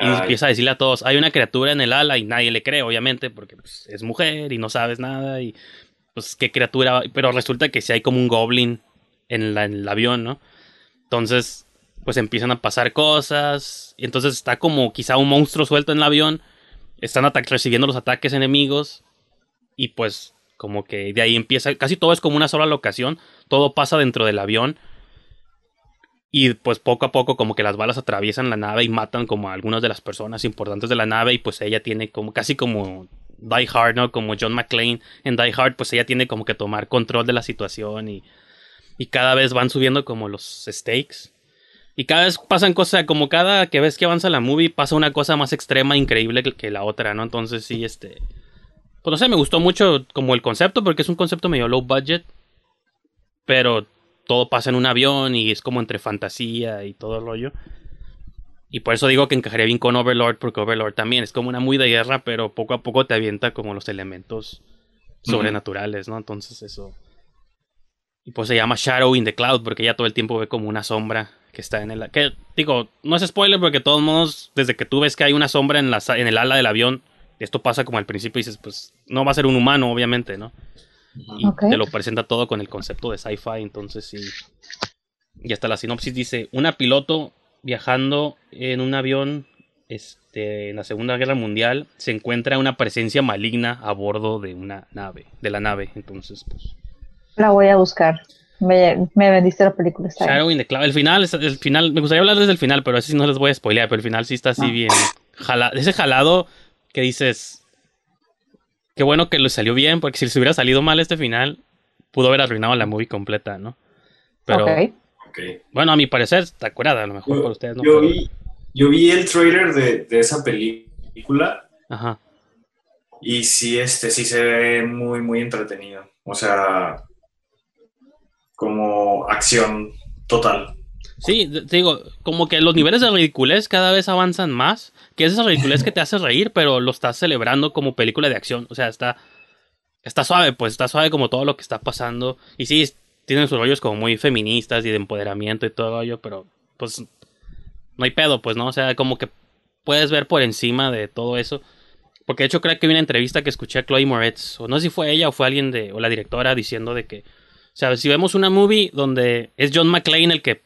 Y empieza a decirle a todos, hay una criatura en el ala y nadie le cree, obviamente, porque pues, es mujer y no sabes nada. Y pues qué criatura. Pero resulta que si hay como un goblin en, en el avión, ¿no? Entonces, pues empiezan a pasar cosas. Y entonces está como quizá un monstruo suelto en el avión están recibiendo los ataques enemigos y pues como que de ahí empieza, casi todo es como una sola locación, todo pasa dentro del avión y pues poco a poco como que las balas atraviesan la nave y matan como a algunas de las personas importantes de la nave y pues ella tiene como casi como Die Hard, ¿no? Como John McClane en Die Hard, pues ella tiene como que tomar control de la situación y, y cada vez van subiendo como los stakes y cada vez pasan cosas, como cada que ves que avanza la movie, pasa una cosa más extrema, increíble que, la otra, ¿no? Entonces sí, este... Pues no sé, me gustó mucho como el concepto, porque es un concepto medio low budget. Pero todo pasa en un avión y es como entre fantasía y todo el rollo. Y por eso digo que encajaría bien con Overlord, porque Overlord también es como una muy de guerra, pero poco a poco te avienta como los elementos sobrenaturales, ¿no? Entonces eso... Y pues se llama Shadow in the Cloud, porque ella todo el tiempo ve como una sombra que está en el... Que, digo, no es spoiler porque de todos modos, desde que tú ves que hay una sombra en, la, en el ala del avión, esto pasa como al principio y dices, pues no va a ser un humano, obviamente, ¿no? Y te lo presenta todo con el concepto de sci-fi, entonces sí. Y hasta la sinopsis dice, una piloto viajando en un avión este, en la Segunda Guerra Mundial se encuentra una presencia maligna a bordo de una nave, de la nave, entonces pues... La voy a buscar. Me, me vendiste la película. Shadow in the Cloud. El final, el final, me gustaría hablar desde el final, pero así no les voy a spoilear, pero el final sí está así bien. ese jalado que dices. Qué bueno que le salió bien, porque si les hubiera salido mal este final, pudo haber arruinado la movie completa, ¿no? Pero. Bueno, a mi parecer está curada, a lo mejor por ustedes no. Yo vi, yo vi el trailer de, de esa película. Ajá. Y sí, este sí se ve muy, muy entretenido. O sea, como acción total. Sí, te digo, como que los niveles de ridiculez cada vez avanzan más, que es esa ridiculez que te hace reír, pero lo estás celebrando como película de acción, o sea, está está suave, pues está suave como todo lo que está pasando y sí tienen sus rollos como muy feministas y de empoderamiento y todo ello, pero pues no hay pedo, pues, ¿no? O sea, como que puedes ver por encima de todo eso. Porque de hecho creo que vi una entrevista que escuché a Chloe Moretz, o no sé si fue ella o fue alguien de, o la directora diciendo de que o sea, si vemos una movie donde es John McClane el que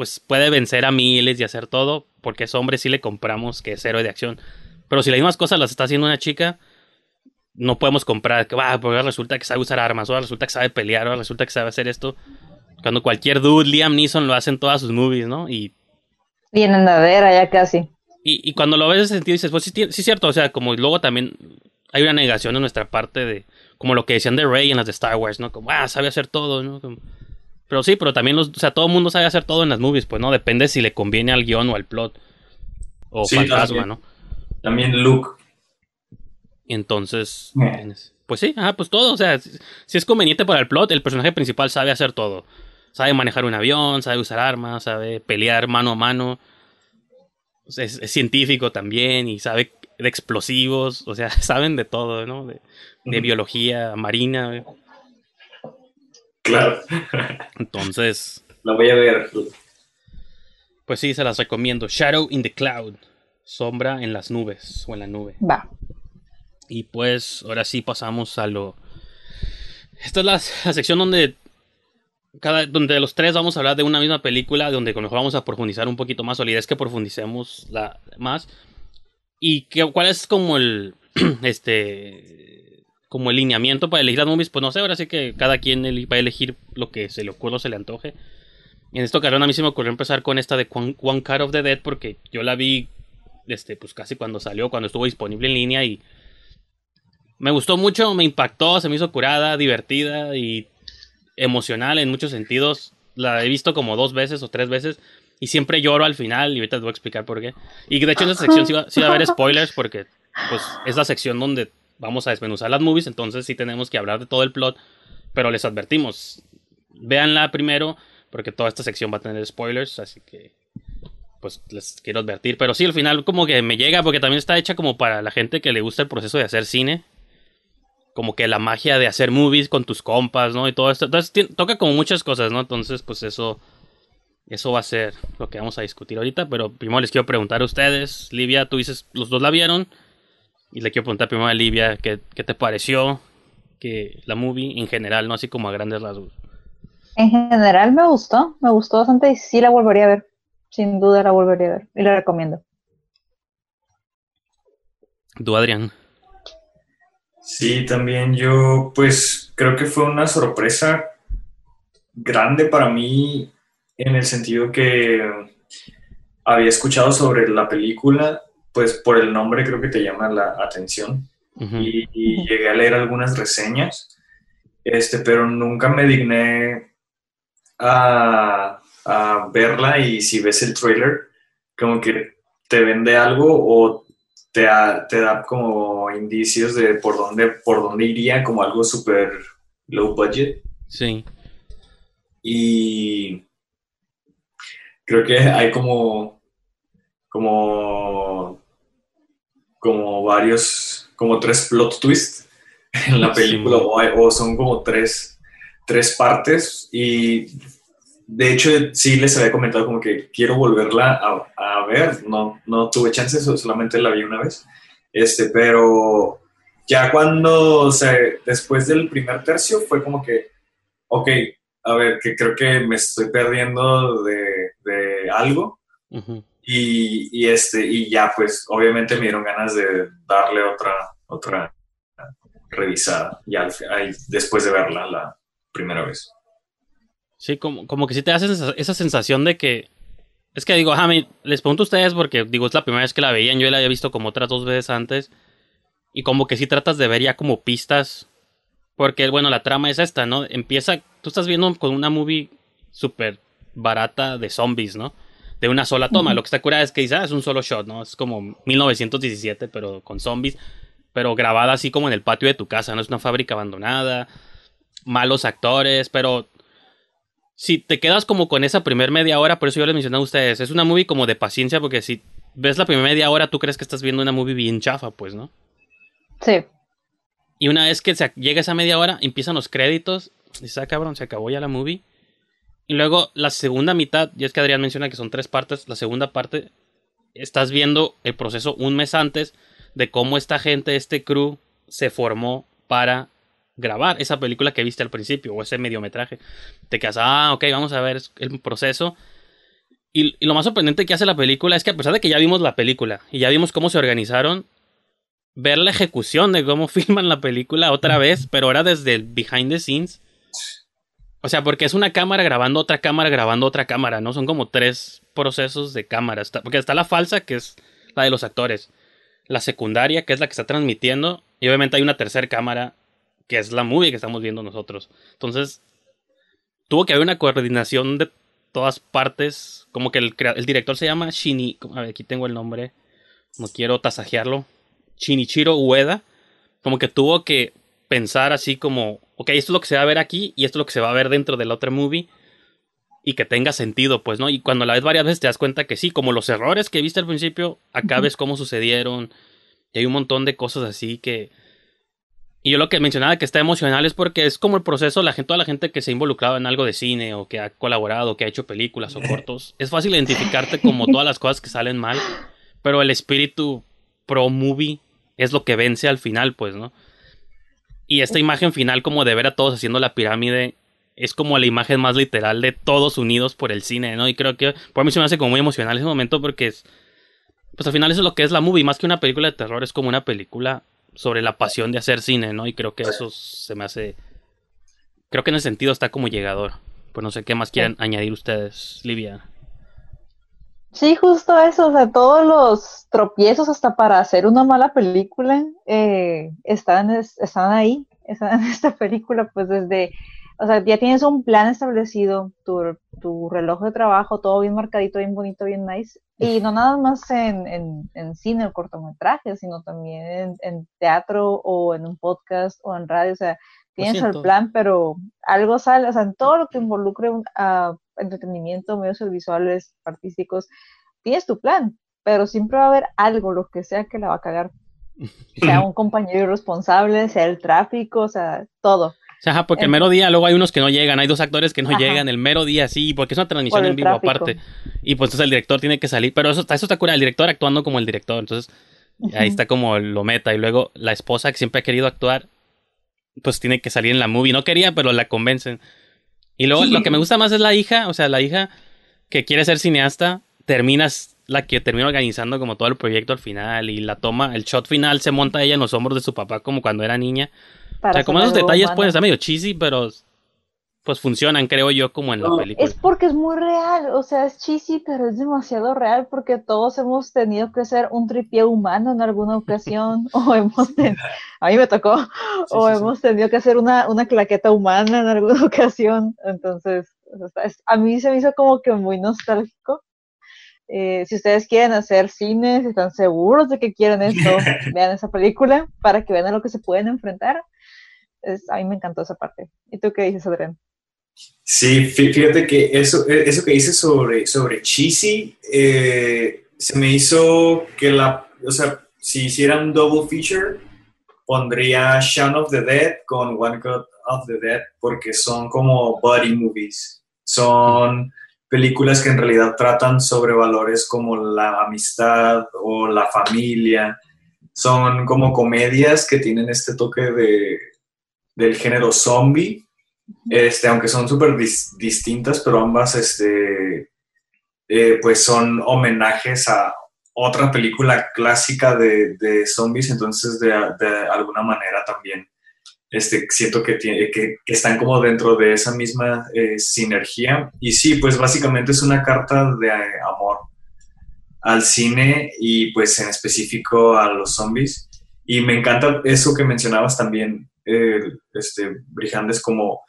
pues puede vencer a miles y hacer todo, porque es hombre, sí le compramos que es héroe de acción. Pero si las mismas cosas las está haciendo una chica, no podemos comprar que va, porque resulta que sabe usar armas, o resulta que sabe pelear, o resulta que sabe hacer esto. Cuando cualquier dude, Liam Neeson lo hace en todas sus movies, ¿no? Y. Bien andadera ya casi. Y, y cuando lo ves en ese sentido dices, pues sí, sí es cierto, o sea, como luego también hay una negación en nuestra parte de, como lo que decían de Rey en las de Star Wars, ¿no? Como, ah, sabe hacer todo, ¿no? Pero sí, pero también, los, o sea, todo el mundo sabe hacer todo en las movies, pues, ¿no? Depende si le conviene al guion o al plot. O fantasma, ¿no? También Luke. Y entonces, pues sí, ajá, pues todo, o sea, si es conveniente para el plot, el personaje principal sabe hacer todo. Sabe manejar un avión, sabe usar armas, sabe pelear mano a mano. Es, científico también y sabe de explosivos, o sea, saben de todo, ¿no? De, biología marina. Claro. Entonces. La voy a ver. Pues sí, se las recomiendo. Shadow in the Cloud. Sombra en las nubes o en la nube. Va. Y pues ahora sí pasamos a lo... Esta es la, sección donde cada, donde los tres vamos a hablar de una misma película, donde con mejor vamos a profundizar un poquito más, o la idea es que profundicemos la, más. Y que, cuál es como el, este, como el lineamiento para elegir las movies, pues no sé, ahora sí que cada quien va a elegir lo que se le ocurra o se le antoje. En esta ocasión a mí se me ocurrió empezar con esta de One Cut of the Dead porque yo la vi, este, pues casi cuando salió, cuando estuvo disponible en línea y me gustó mucho, me impactó, se me hizo curada, divertida y emocional en muchos sentidos. La he visto como dos veces o tres veces y siempre lloro al final y ahorita te voy a explicar por qué. Y de hecho en esa sección sí va, a haber spoilers porque pues es la sección donde vamos a desmenuzar las movies, entonces sí tenemos que hablar de todo el plot, pero les advertimos, véanla primero porque toda esta sección va a tener spoilers, así que pues les quiero advertir, pero sí al final como que me llega porque también está hecha como para la gente que le gusta el proceso de hacer cine como que la magia de hacer movies con tus compas, ¿no? Y todo esto. Entonces toca como muchas cosas, ¿no? Entonces, pues eso, eso va a ser lo que vamos a discutir ahorita. Pero primero les quiero preguntar a ustedes, Livia, tú dices, los dos la vieron. Y le quiero preguntar primero a Livia, ¿qué, qué te pareció que la movie en general, no así como a grandes rasgos? En general me gustó, me gustó bastante y sí la volvería a ver. Sin duda la volvería a ver y la recomiendo. ¿Tú, Adrián? Sí, también yo, pues creo que fue una sorpresa grande para mí en el sentido que había escuchado sobre la película, pues por el nombre creo que te llama la atención y, llegué a leer algunas reseñas, este, pero nunca me digné a, a verla y si ves el trailer, como que te vende algo o te, da como indicios de por dónde, por dónde iría, como algo súper low budget. Sí. Y creo que hay como, como, como varios, como tres plot twists en la película, o, son como tres, tres partes y de hecho, sí les había comentado como que quiero volverla a, ver. No, no tuve chances, solamente la vi una vez. Este, pero ya cuando, o sea, después del primer tercio fue como que, ok, a ver, que creo que me estoy perdiendo de, algo. Y, este, y ya, pues, obviamente me dieron ganas de darle otra, otra revisada, ya después de verla la primera vez. Sí, como, como que sí te haces esa, sensación de que. Es que digo, ajá, les pregunto a ustedes porque digo, es la primera vez que la veían, yo la había visto como otras dos veces antes. Y como que sí tratas de ver ya como pistas. Porque, bueno, la trama es esta, ¿no? Empieza, tú estás viendo con una movie súper barata de zombies, ¿no? De una sola toma. Lo que está curada es que quizás ah, es un solo shot, ¿no? Es como 1917, pero con zombies. Pero grabada así como en el patio de tu casa, ¿no? Es una fábrica abandonada. Malos actores, pero si te quedas como con esa primer media hora, por eso yo les mencioné a ustedes, es una movie como de paciencia, porque si ves la primera media hora, tú crees que estás viendo una movie bien chafa, pues, ¿no? Sí. Y una vez que se llega esa media hora, empiezan los créditos, y dices, ah, cabrón, se acabó ya la movie. Y luego la segunda mitad, y es que Adrián menciona que son tres partes, la segunda parte, estás viendo el proceso un mes antes de cómo esta gente, este crew, se formó para grabar esa película que viste al principio o ese mediometraje. Te quedas, ah, ok, vamos a ver el proceso. Y, lo más sorprendente que hace la película es que a pesar de que ya vimos la película y ya vimos cómo se organizaron, ver la ejecución de cómo filman la película otra vez, pero ahora desde el behind the scenes. O sea, porque es una cámara grabando otra cámara grabando otra cámara, ¿no? Son como tres procesos de cámara. porque está la falsa, que es la de los actores. La secundaria, que es la que está transmitiendo, y obviamente hay una tercera cámara, que es la movie que estamos viendo nosotros. Entonces, tuvo que haber una coordinación de todas partes. Como que el, el director se llama Shini. A ver, aquí tengo el nombre. No quiero tasajearlo. Shinichiro Ueda. Como que tuvo que pensar así como, ok, esto es lo que se va a ver aquí y esto es lo que se va a ver dentro del otro movie y que tenga sentido, pues, ¿no? Y cuando la ves varias veces te das cuenta que sí, como los errores que viste al principio, acá ves cómo sucedieron y hay un montón de cosas así que... Y yo lo que mencionaba que está emocional es porque es como el proceso, la gente, toda la gente que se ha involucrado en algo de cine o que ha colaborado, que ha hecho películas o cortos, es fácil identificarte como todas las cosas que salen mal, pero el espíritu pro movie es lo que vence al final, pues, ¿no? Y esta imagen final como de ver a todos haciendo la pirámide es como la imagen más literal de todos unidos por el cine, ¿no? Y creo que por mí se me hace como muy emocional ese momento porque es... Pues al final eso es lo que es la movie, más que una película de terror, es como una película sobre la pasión de hacer cine, ¿no? Y creo que eso se me hace... Creo que en ese sentido está como llegador. Pues no sé qué más quieren añadir ustedes, Livia. Sí, justo eso, o sea, todos los tropiezos hasta para hacer una mala película eh, están, están ahí, están en esta película, pues desde o sea, ya tienes un plan establecido, tu, tu, reloj de trabajo, todo bien marcadito, bien bonito, bien nice. Y no nada más en, en, en cine o cortometraje, sino también en, teatro o en un podcast o en radio. O sea, tienes el plan, pero algo sale, o sea, en todo lo que involucre un, entretenimiento, medios audiovisuales, artísticos, tienes tu plan, pero siempre va a haber algo, lo que sea que la va a cagar. Sea un compañero irresponsable, sea el tráfico, o sea, todo. Ajá, porque el mero día luego hay unos que no llegan, hay dos actores que no llegan el mero día, sí, porque es una transmisión en vivo aparte. Y pues entonces el director tiene que salir, pero eso, eso está cura, el director actuando como el director, entonces ahí está como lo meta. Y luego la esposa que siempre ha querido actuar, pues tiene que salir en la movie. No quería, pero la convencen. Y luego lo que me gusta más es la hija, o sea, la hija que quiere ser cineasta, terminas la que termina organizando como todo el proyecto al final y la toma, el shot final se monta ella en los hombros de su papá como cuando era niña. O sea, como esos detalles pueden estar medio cheesy, pero pues funcionan, creo yo, como en la película. Es porque es muy real, o sea, es cheesy, pero es demasiado real porque todos hemos tenido que ser un tripié humano en alguna ocasión, o hemos tenido, a mí me tocó, o hemos tenido que hacer una, una claqueta humana en alguna ocasión, entonces, a mí se me hizo como que muy nostálgico. Eh, si ustedes quieren hacer cine, si están seguros de que quieren esto, vean esa película para que vean a lo que se pueden enfrentar a mí me encantó esa parte. ¿Y tú qué dices, Adrián? Sí, fíjate que eso, e, eso que dices sobre, sobre Cheesy, eh, se me hizo que la, o sea, si hiciera un double feature, pondría Shaun of the Dead con One Cut of the Dead, porque son como buddy movies. Son películas que en realidad tratan sobre valores como la amistad o la familia. Son como comedias que tienen este toque de, del género zombie, este, aunque son súper distintas, pero ambas este, eh, pues son homenajes a otra película clásica de, de zombies, entonces de, de, alguna manera también este, siento que, tiene, que, están como dentro de esa misma eh, sinergia. Y sí, pues básicamente es una carta de amor al cine y pues en específico a los zombies. Y me encanta eso que mencionabas también, este, Brijandes como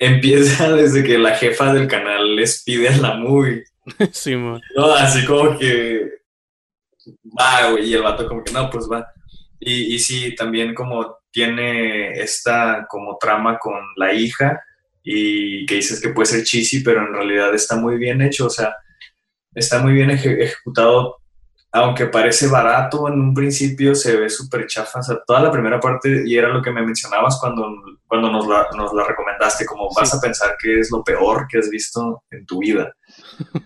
empieza desde que la jefa del canal les pide a la movie. Sí, No, así como que va, güey, y el vato como que no, pues va. Y, y sí, también como tiene esta como trama con la hija y que dices que puede ser cheesy, pero en realidad está muy bien hecho, o sea, está muy bien ejecutado aunque parece barato en un principio, se ve súper chafa. O sea, toda la primera parte, y era lo que me mencionabas cuando, cuando nos, la, nos la recomendaste, como vas a pensar que es lo peor que has visto en tu vida.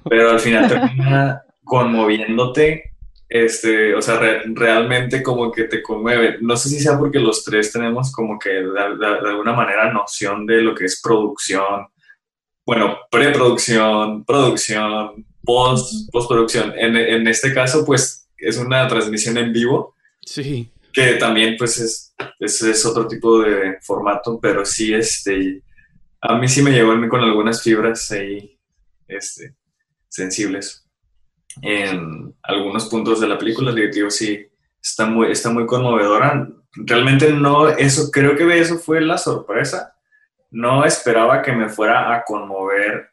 Pero al final termina conmoviéndote, este, o sea, realmente como que te conmueve. No sé si sea porque los tres tenemos como que de, de alguna manera noción de lo que es producción, bueno, preproducción, producción, post, postproducción. En, en este caso, pues es una transmisión en vivo. Sí. Que también, pues, es, es, otro tipo de formato, pero sí, este, a mí sí me llegó con algunas fibras ahí, este, sensibles. en algunos puntos de la película. Digo, sí, está muy, está muy conmovedora. Realmente no, eso, creo que eso fue la sorpresa. No esperaba que me fuera a conmover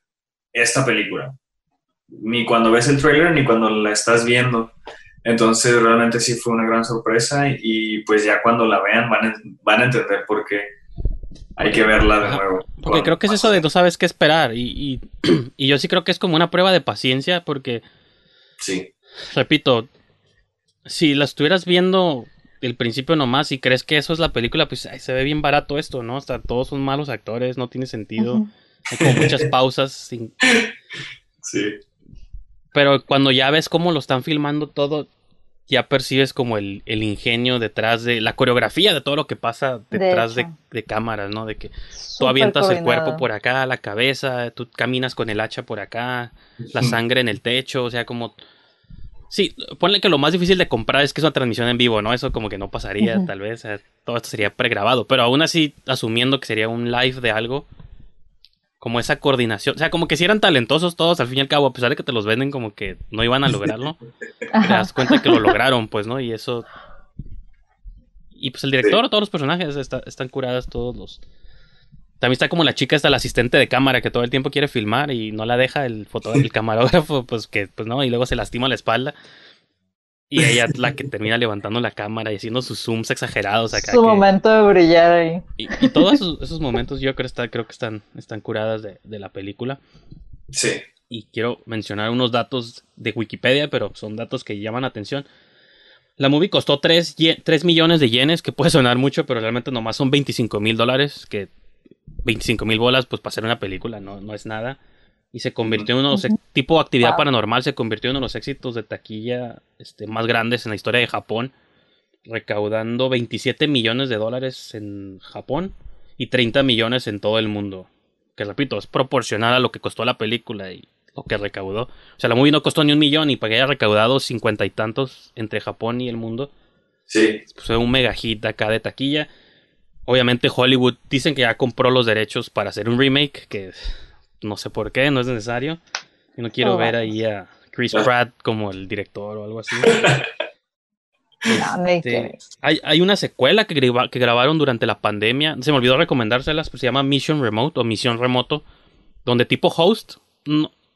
esta película. Ni cuando ves el trailer, ni cuando la estás viendo. Entonces realmente sí fue una gran sorpresa y pues ya cuando la vean van a, van a entender por qué hay que verla de nuevo. Porque creo que es eso de no sabes qué esperar y, y, yo sí creo que es como una prueba de paciencia porque... Sí. Repito, si la estuvieras viendo el principio nomás y crees que eso es la película, pues se ve bien barato esto, ¿no? Hasta todos son malos actores, no tiene sentido. Hay como muchas pausas. Sin... Sí. Pero cuando ya ves cómo lo están filmando todo, ya percibes como el, ingenio detrás de la coreografía de todo lo que pasa detrás de, cámaras, ¿no? De que tú avientas el cuerpo por acá, la cabeza, tú caminas con el hacha por acá, la sangre en el techo, o sea, como... Sí, ponle que lo más difícil de comprar es que es una transmisión en vivo, ¿no? Eso como que no pasaría, tal vez. todo esto sería pregrabado. Pero aún así, asumiendo que sería un live de algo, como esa coordinación. O sea, como que si eran talentosos todos, al fin y al cabo, a pesar de que te los venden como que no iban a lograrlo, te das cuenta que lo lograron, pues, ¿no? Y eso. Y pues el director, todos los personajes están curados, todos los. También está como la chica, está la asistente de cámara que todo el tiempo quiere filmar y no la deja el fotógrafo, el camarógrafo, pues que, pues no, y luego se lastima la espalda. Y ella es la que termina levantando la cámara y haciendo sus zooms exagerados acá. Su momento de brillar ahí. Y, todos esos, momentos yo creo, está, creo que están, están curadas de, la película. Sí. Y quiero mencionar unos datos de Wikipedia, pero son datos que llaman atención. La movie costó 3, 3 millones de yenes, que puede sonar mucho, pero realmente nomás son 25 mil dólares, que 25 mil bolas, pues para hacer una película no, no es nada y se convirtió en uno de los tipo actividad paranormal se convirtió en uno de los éxitos de taquilla este, más grandes en la historia de Japón recaudando 27 millones de dólares en Japón y 30 millones en todo el mundo. Que repito es proporcional a lo que costó la película y lo que recaudó. O sea la movie no costó ni un millón y para que haya recaudado cincuenta y tantos entre Japón y el mundo. Sí. Pues fue un mega hit acá de taquilla. Obviamente Hollywood dicen que ya compró los derechos para hacer un remake que no sé por qué, no es necesario. Yo no quiero oh, ver ahí a Chris Pratt como el director o algo así. Este, hay, hay, una secuela que, que, grabaron durante la pandemia. Se me olvidó recomendárselas, pero se llama Mission Remote o Misión Remoto. Donde tipo host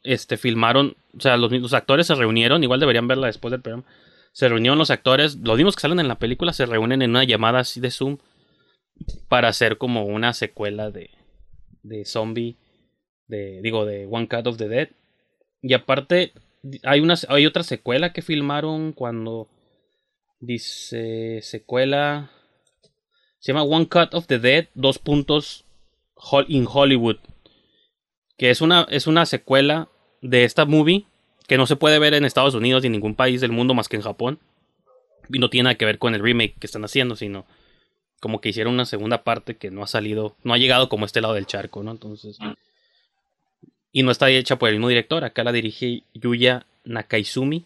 este, filmaron. O sea, los, los actores se reunieron. Igual deberían verla después del programa. Se reunieron los actores. Los mismos que salen en la película se reúnen en una llamada así de Zoom. Para hacer como una secuela de, de zombie de digo de One Cut of the Dead. Y aparte hay una hay otra secuela que filmaron cuando dice secuela se llama One Cut of the Dead dos puntos in Hollywood. Que es una es una secuela de esta movie que no se puede ver en Estados Unidos ni en ningún país del mundo más que en Japón. Y no tiene nada que ver con el remake que están haciendo sino como que hicieron una segunda parte que no ha salido no ha llegado como este lado del charco no entonces mm. Y no está hecha por el mismo director. Acá la dirige Yuya Nakaizumi.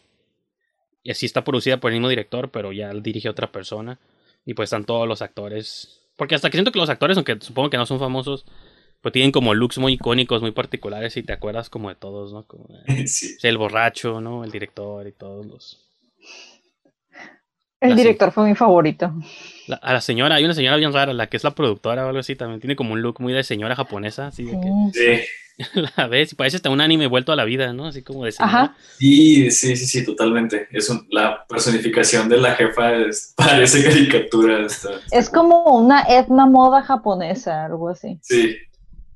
Y así está producida por el mismo director, pero ya la dirige otra persona. Y pues están todos los actores. Porque hasta que siento que los actores, aunque supongo que no son famosos, pues tienen como looks muy icónicos, muy particulares y te acuerdas como de todos, ¿no? Como El borracho, ¿no? El director y todos los... El director fue mi favorito. a la señora, hay una señora bien rara, la que es la productora o algo así, también tiene como un look muy de señora japonesa, así de que... Sí. la ves y parece hasta un anime vuelto a la vida, ¿no? Así como de Ajá. Sí, sí, sí, sí, totalmente. Es la personificación de la jefa parece caricatura. Es como una etna moda japonesa, algo así. Sí,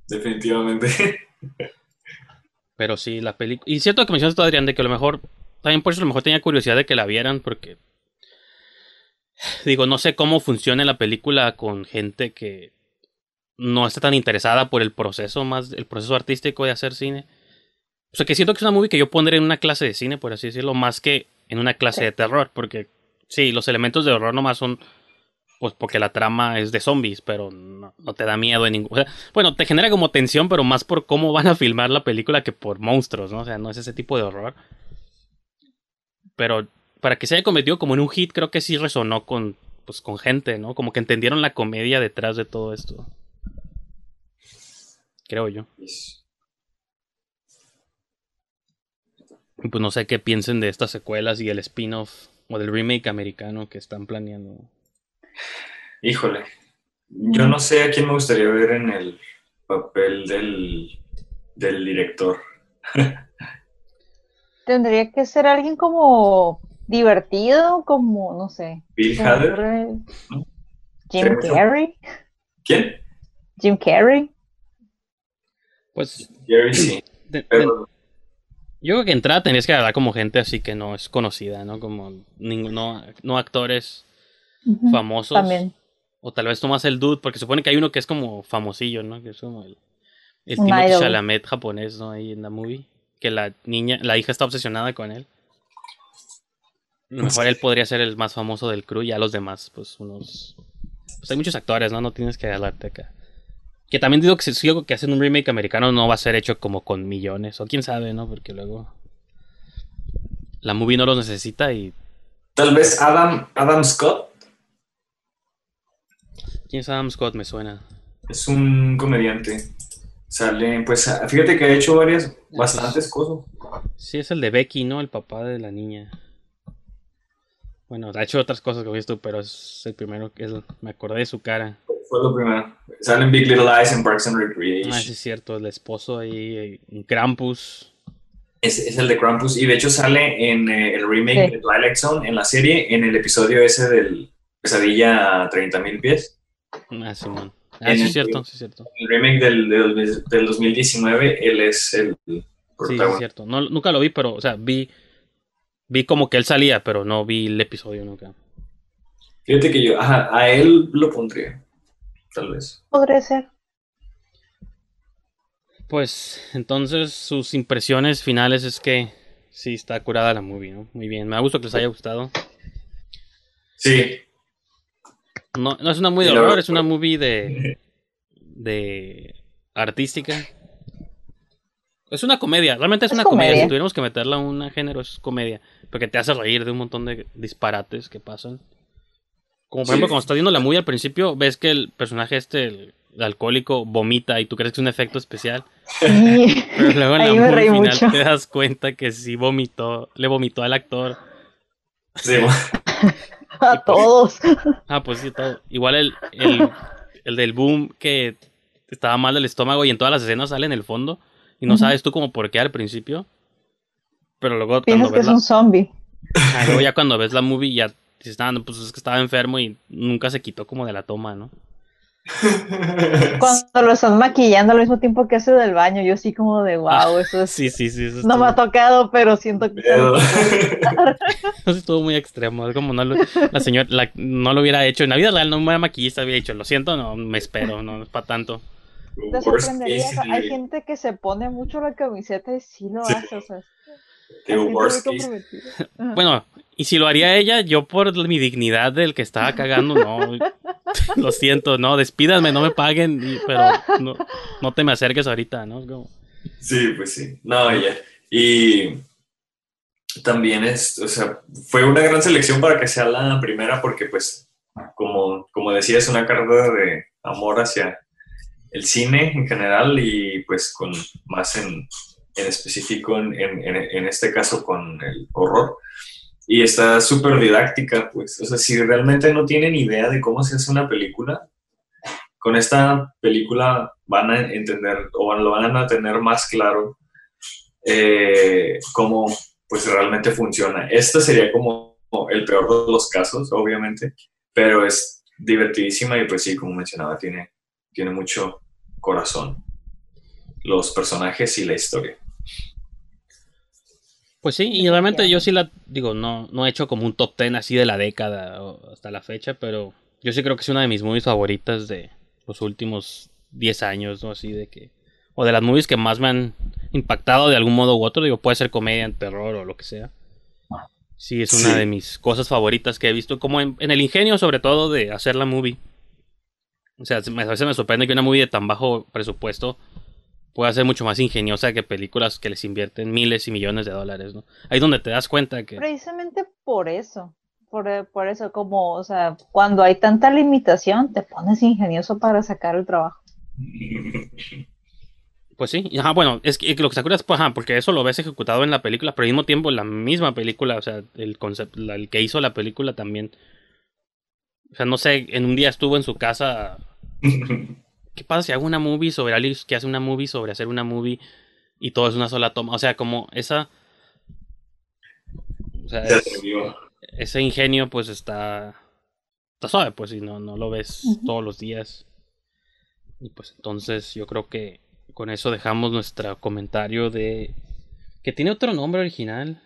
definitivamente. Pero sí, la película... Y cierto que mencionas tú, Adrián, de que a lo mejor... También por eso a lo mejor tenía curiosidad de que la vieran, porque... Digo, no sé cómo funciona la película con gente que no está tan interesada por el proceso más, el proceso artístico de hacer cine. O sea, que siento que es una movie que yo pondré en una clase de cine, por así decirlo, más que en una clase de terror, porque sí, los elementos de horror nomás son, pues porque la trama es de zombies, pero no, te da miedo en ningún... bueno, te genera como tensión, pero más por cómo van a filmar la película que por monstruos, ¿no? O sea, no es ese tipo de horror. Pero para que se haya convertido como en un hit, creo que sí resonó con, pues, con gente, ¿no? Como que entendieron la comedia detrás de todo esto creo yo. Y pues no sé qué piensen de estas secuelas y el spin-off o del remake americano que están planeando. Híjole, yo no sé a quién me gustaría ver en el papel del, del director. Tendría que ser alguien como divertido, como, no sé. Bill Hader. Jim Carrey. ¿Quién? Jim Carrey. Pues Jerry sí. de- de- Pero yo creo que entrada tenías que hablar como gente así que no es conocida, ¿no? Como ninguno, no actores famosos. También. O tal vez tomas el dude, porque supone que hay uno que es como famosillo, ¿no? Que es como el, el idol. Chalamet japonés, ¿no? Ahí en la movie. Que la niña, la hija está obsesionada con él. A lo mejor él podría ser el más famoso del crew y a los demás, pues unos... Pues hay muchos actores, ¿no? No tienes que agarrarte acá. Que también digo que si algo que hacen un remake americano no va a ser hecho como con millones, o quién sabe, ¿no? Porque luego la movie no los necesita y tal vez Adam, Adam Scott quién es Adam Scott me suena. es un comediante. Sale, pues fíjate que ha hecho varias, bastantes cosas. Sí, es el de Becky, ¿no? El papá de la niña. Bueno, ha hecho otras cosas que viste pero es el primero que es, me acordé de su cara. Fue lo primero. Sale en Big Little Lies en Parks and Ah, Recreation. sí es cierto, el esposo ahí, en Krampus. Es, es el de Krampus y de hecho sale en eh, el remake Sí. de Twilight Zone en la serie, en el episodio ese del Pesadilla a 30.000 pies. Ah. Ah, En sí el- es cierto, sí es cierto. En el remake del, del, del 2019, él es el Sí, sí es protagonista. cierto. No, nunca lo vi, pero, o sea, vi, vi como que él salía, pero no vi el episodio nunca. Fíjate que yo, ajá, a él lo pondría, tal vez. Podría ser. Pues, entonces, sus impresiones finales es que sí está curada la movie, ¿no? Muy bien. Me ha gustado que les haya gustado. Sí, No, no es una movie de horror, verdad, es una movie de. de. artística. Es una comedia, realmente es, Es una comedia. comedia. Si tuviéramos que meterla a un género, es comedia. Porque te hace reír de un montón de disparates que pasan. Como por Sí. ejemplo, cuando estás viendo la movie al principio, ves que el personaje este, el, el alcohólico, vomita y tú crees que es un efecto especial. Sí. Pero luego en la Ahí movie final mucho. te das cuenta que sí vomitó, le vomitó al actor. sí, A todos. Ah, pues sí, todo. Igual el, el, el del boom que estaba mal del estómago y en todas las escenas sale en el fondo y no sabes tú como por qué al principio. Pero luego cuando Piensas que ves es la, un zombie. ah, luego ya cuando ves la movie ya dices, ah, no, pues es que estaba enfermo y nunca se quitó como de la toma, ¿no? Cuando lo están maquillando al mismo tiempo que hace del baño, yo sí como de wow, eso es... Ah, Sí, sí, sí. Eso No me ha tocado, pero siento que... Eso estuvo muy extremo. Es como no lo, la señora la- no lo hubiera hecho. En la vida real no me hubiera maquillista, había dicho, lo siento, no me espero, no es para tanto. Te sorprendería. hay gente que se pone mucho la camiseta y sí lo Sí. hace, o sea... Bueno, y si lo haría ella, yo por mi dignidad del que estaba cagando, no. Lo siento, no, despídanme, no me paguen, pero no, no te me acerques ahorita, ¿no? Sí, pues sí. No, ya. Y también es, o sea, fue una gran selección para que sea la primera porque pues, como, como decía, es una carrera de amor hacia el cine en general y pues con más en, en específico en- en- en este caso con el horror. Y está súper didáctica, pues, o sea, si realmente no tienen idea de cómo se hace una película, con esta película van a entender o lo van a tener más claro eh, cómo pues realmente funciona. Esta sería como el peor de los casos, obviamente, pero es divertidísima y pues sí, como mencionaba, tiene, tiene mucho corazón los personajes y la historia. Pues sí, y realmente yo sí la digo, no, no he hecho como un top 10 así de la década o hasta la fecha, pero yo sí creo que es una de mis movies favoritas de los últimos 10 años, ¿no? Así de que. O de las movies que más me han impactado de algún modo u otro. Digo, puede ser comedia, terror o lo que sea. Sí, es una Sí. de mis cosas favoritas que he visto, como en, en el ingenio, sobre todo, de hacer la movie. O sea, a veces me sorprende que una movie de tan bajo presupuesto pueda ser mucho más ingeniosa que películas que les invierten miles y millones de dólares, ¿no? Ahí es donde te das cuenta que... Precisamente por eso, por, por eso, como, o sea, cuando hay tanta limitación, te pones ingenioso para sacar el trabajo. Pues sí, ajá, bueno, es que lo que se acuerda es, pues, ajá, porque eso lo ves ejecutado en la película, pero al mismo tiempo la misma película, o sea, el concepto, el que hizo la película también. O sea, no sé, en un día estuvo en su casa. ¿Qué pasa si hago una movie sobre alguien que hace una movie sobre hacer una movie y todo es una sola toma? O sea, como esa. O sea, Se es- ese ingenio, pues está. Está suave, pues, y no, no lo ves todos los días. Y pues entonces yo creo que con eso dejamos nuestro comentario de. Que tiene otro nombre original.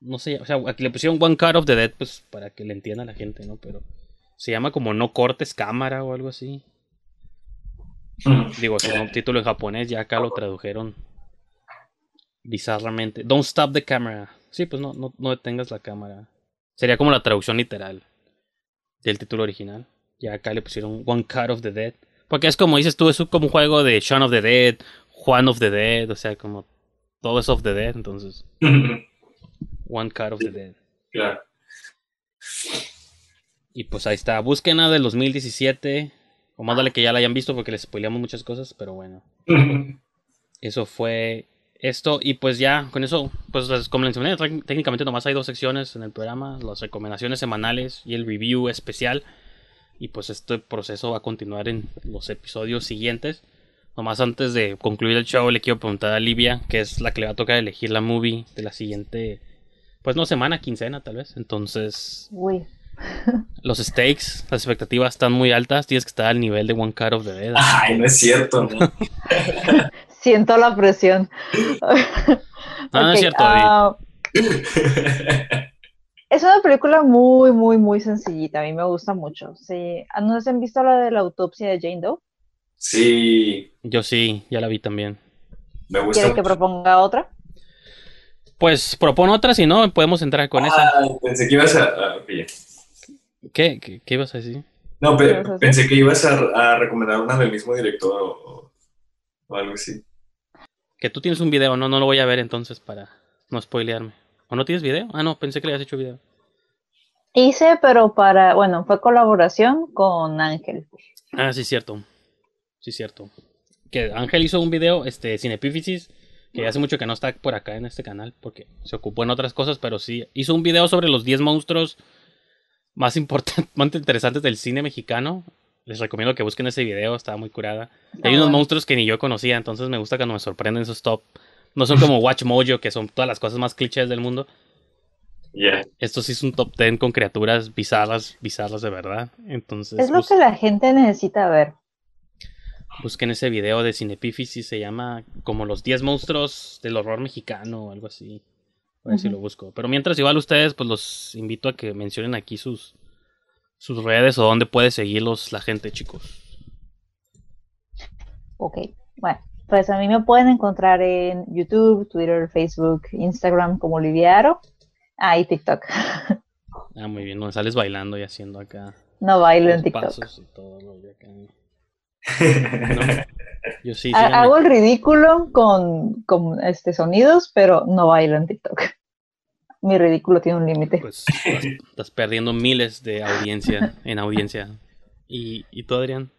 No sé, o sea, aquí le pusieron One Cut of the Dead, pues para que le entienda a la gente, ¿no? Pero se llama como No Cortes Cámara o algo así. Digo, es un título en japonés, ya acá lo tradujeron bizarramente. Don't stop the camera. Sí, pues no, no, no detengas la cámara. Sería como la traducción literal del título original. Ya acá le pusieron One Cut of the Dead. Porque es como dices tú, es como un juego de Shaun of the Dead, Juan of the Dead, o sea, como todo es of the Dead, entonces One Cut of the Dead. claro. Y pues ahí está, busquen a del 2017. O más vale que ya la hayan visto porque les spoileamos muchas cosas, pero bueno. Eso fue esto. Y pues ya, con eso, pues como les mencioné, técnicamente nomás hay dos secciones en el programa: las recomendaciones semanales y el review especial. Y pues este proceso va a continuar en los episodios siguientes. Nomás antes de concluir el show, le quiero preguntar a Livia, que es la que le va a tocar elegir la movie de la siguiente, pues no semana, quincena tal vez. Entonces, Uy. Los stakes, las expectativas están muy altas. Tienes que estar al nivel de One Cut of the Dead. Ay, no es cierto, ¿no? Siento la presión. No, no es cierto, ah, es una película muy, muy, muy sencillita. A mí me gusta mucho. Sí. Ah, ¿No se han visto la de la autopsia de Jane Doe? Sí, Yo sí, ya la vi también. me gusta. ¿Quiere que proponga otra? Pues propone otra, si no, podemos entrar con esa. Ah, pensé que ibas a. ah, ya. ¿Qué, qué, qué ibas a decir? No, pe- ¿Qué ibas a pensé que ibas a, a recomendar una del mismo director o, o algo así. Que tú tienes un video, no, no lo voy a ver entonces para no spoilearme. ¿O no tienes video? Ah, no, pensé que le habías hecho video. Hice, pero para, bueno, fue colaboración con Ángel. Ah, sí, cierto. Sí, cierto. Que Ángel hizo un video, este, sin epífisis, que hace mucho que no está por acá en este canal, porque se ocupó en otras cosas, pero sí, hizo un video sobre los 10 monstruos más importantes, más interesantes del cine mexicano. Les recomiendo que busquen ese video, está muy curada. Y hay unos bueno. monstruos que ni yo conocía, entonces me gusta cuando me sorprenden esos top. No son como Watch Mojo, que son todas las cosas más clichés del mundo. Ya. Esto sí es un top 10 con criaturas bizarras, bizarras de verdad. Entonces, Es lo que la gente necesita ver. busquen ese video de Cinepífisis, se llama como los 10 monstruos del horror mexicano o algo así. A ver si lo busco. Pero mientras igual ustedes, pues los invito a que mencionen aquí sus, sus redes o dónde puede seguirlos la gente, chicos. Ok, bueno, pues a mí me pueden encontrar en YouTube, Twitter, Facebook, Instagram como Liviaro. Ah, y TikTok. Ah, muy bien, donde sales bailando y haciendo acá No bailo en TikTok. pasos y todo lo de acá. No, yo sí. Hago el ridículo con, con este sonidos, pero no bailo en TikTok. Mi ridículo tiene un límite. Pues estás, estás perdiendo miles de audiencia en audiencia. ¿Y, y tú, Adrián?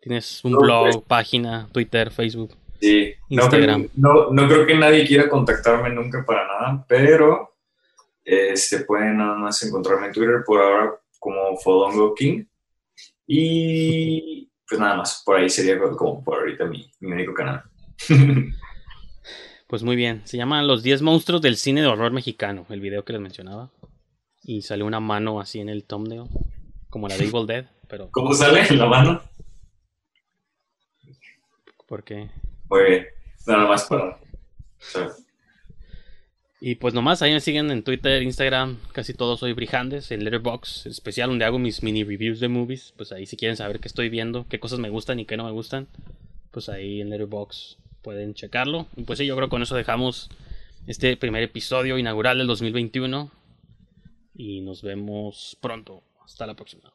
¿Tienes un No, blog, pues. página, Twitter, Facebook? Sí, no, Instagram. No, no creo que nadie quiera contactarme nunca para nada, pero este, pueden nada más encontrarme en Twitter por ahora como Fodongo King. Y pues nada más, por ahí sería como por ahorita mi, mi único canal. Pues muy bien, se llama Los 10 monstruos del cine de horror mexicano, el video que les mencionaba. Y sale una mano así en el thumbnail, como la de Evil Dead, pero ¿Cómo sale la mano? porque... Muy bien, nada más para... o sea, Y pues nomás, ahí me siguen en Twitter, Instagram, casi todos soy Brijandes, en Letterboxd, especial donde hago mis mini reviews de movies, pues ahí si quieren saber qué estoy viendo, qué cosas me gustan y qué no me gustan, pues ahí en Letterboxd pueden checarlo. Y pues sí, yo creo que con eso dejamos este primer episodio inaugural del 2021 y nos vemos pronto. Hasta la próxima.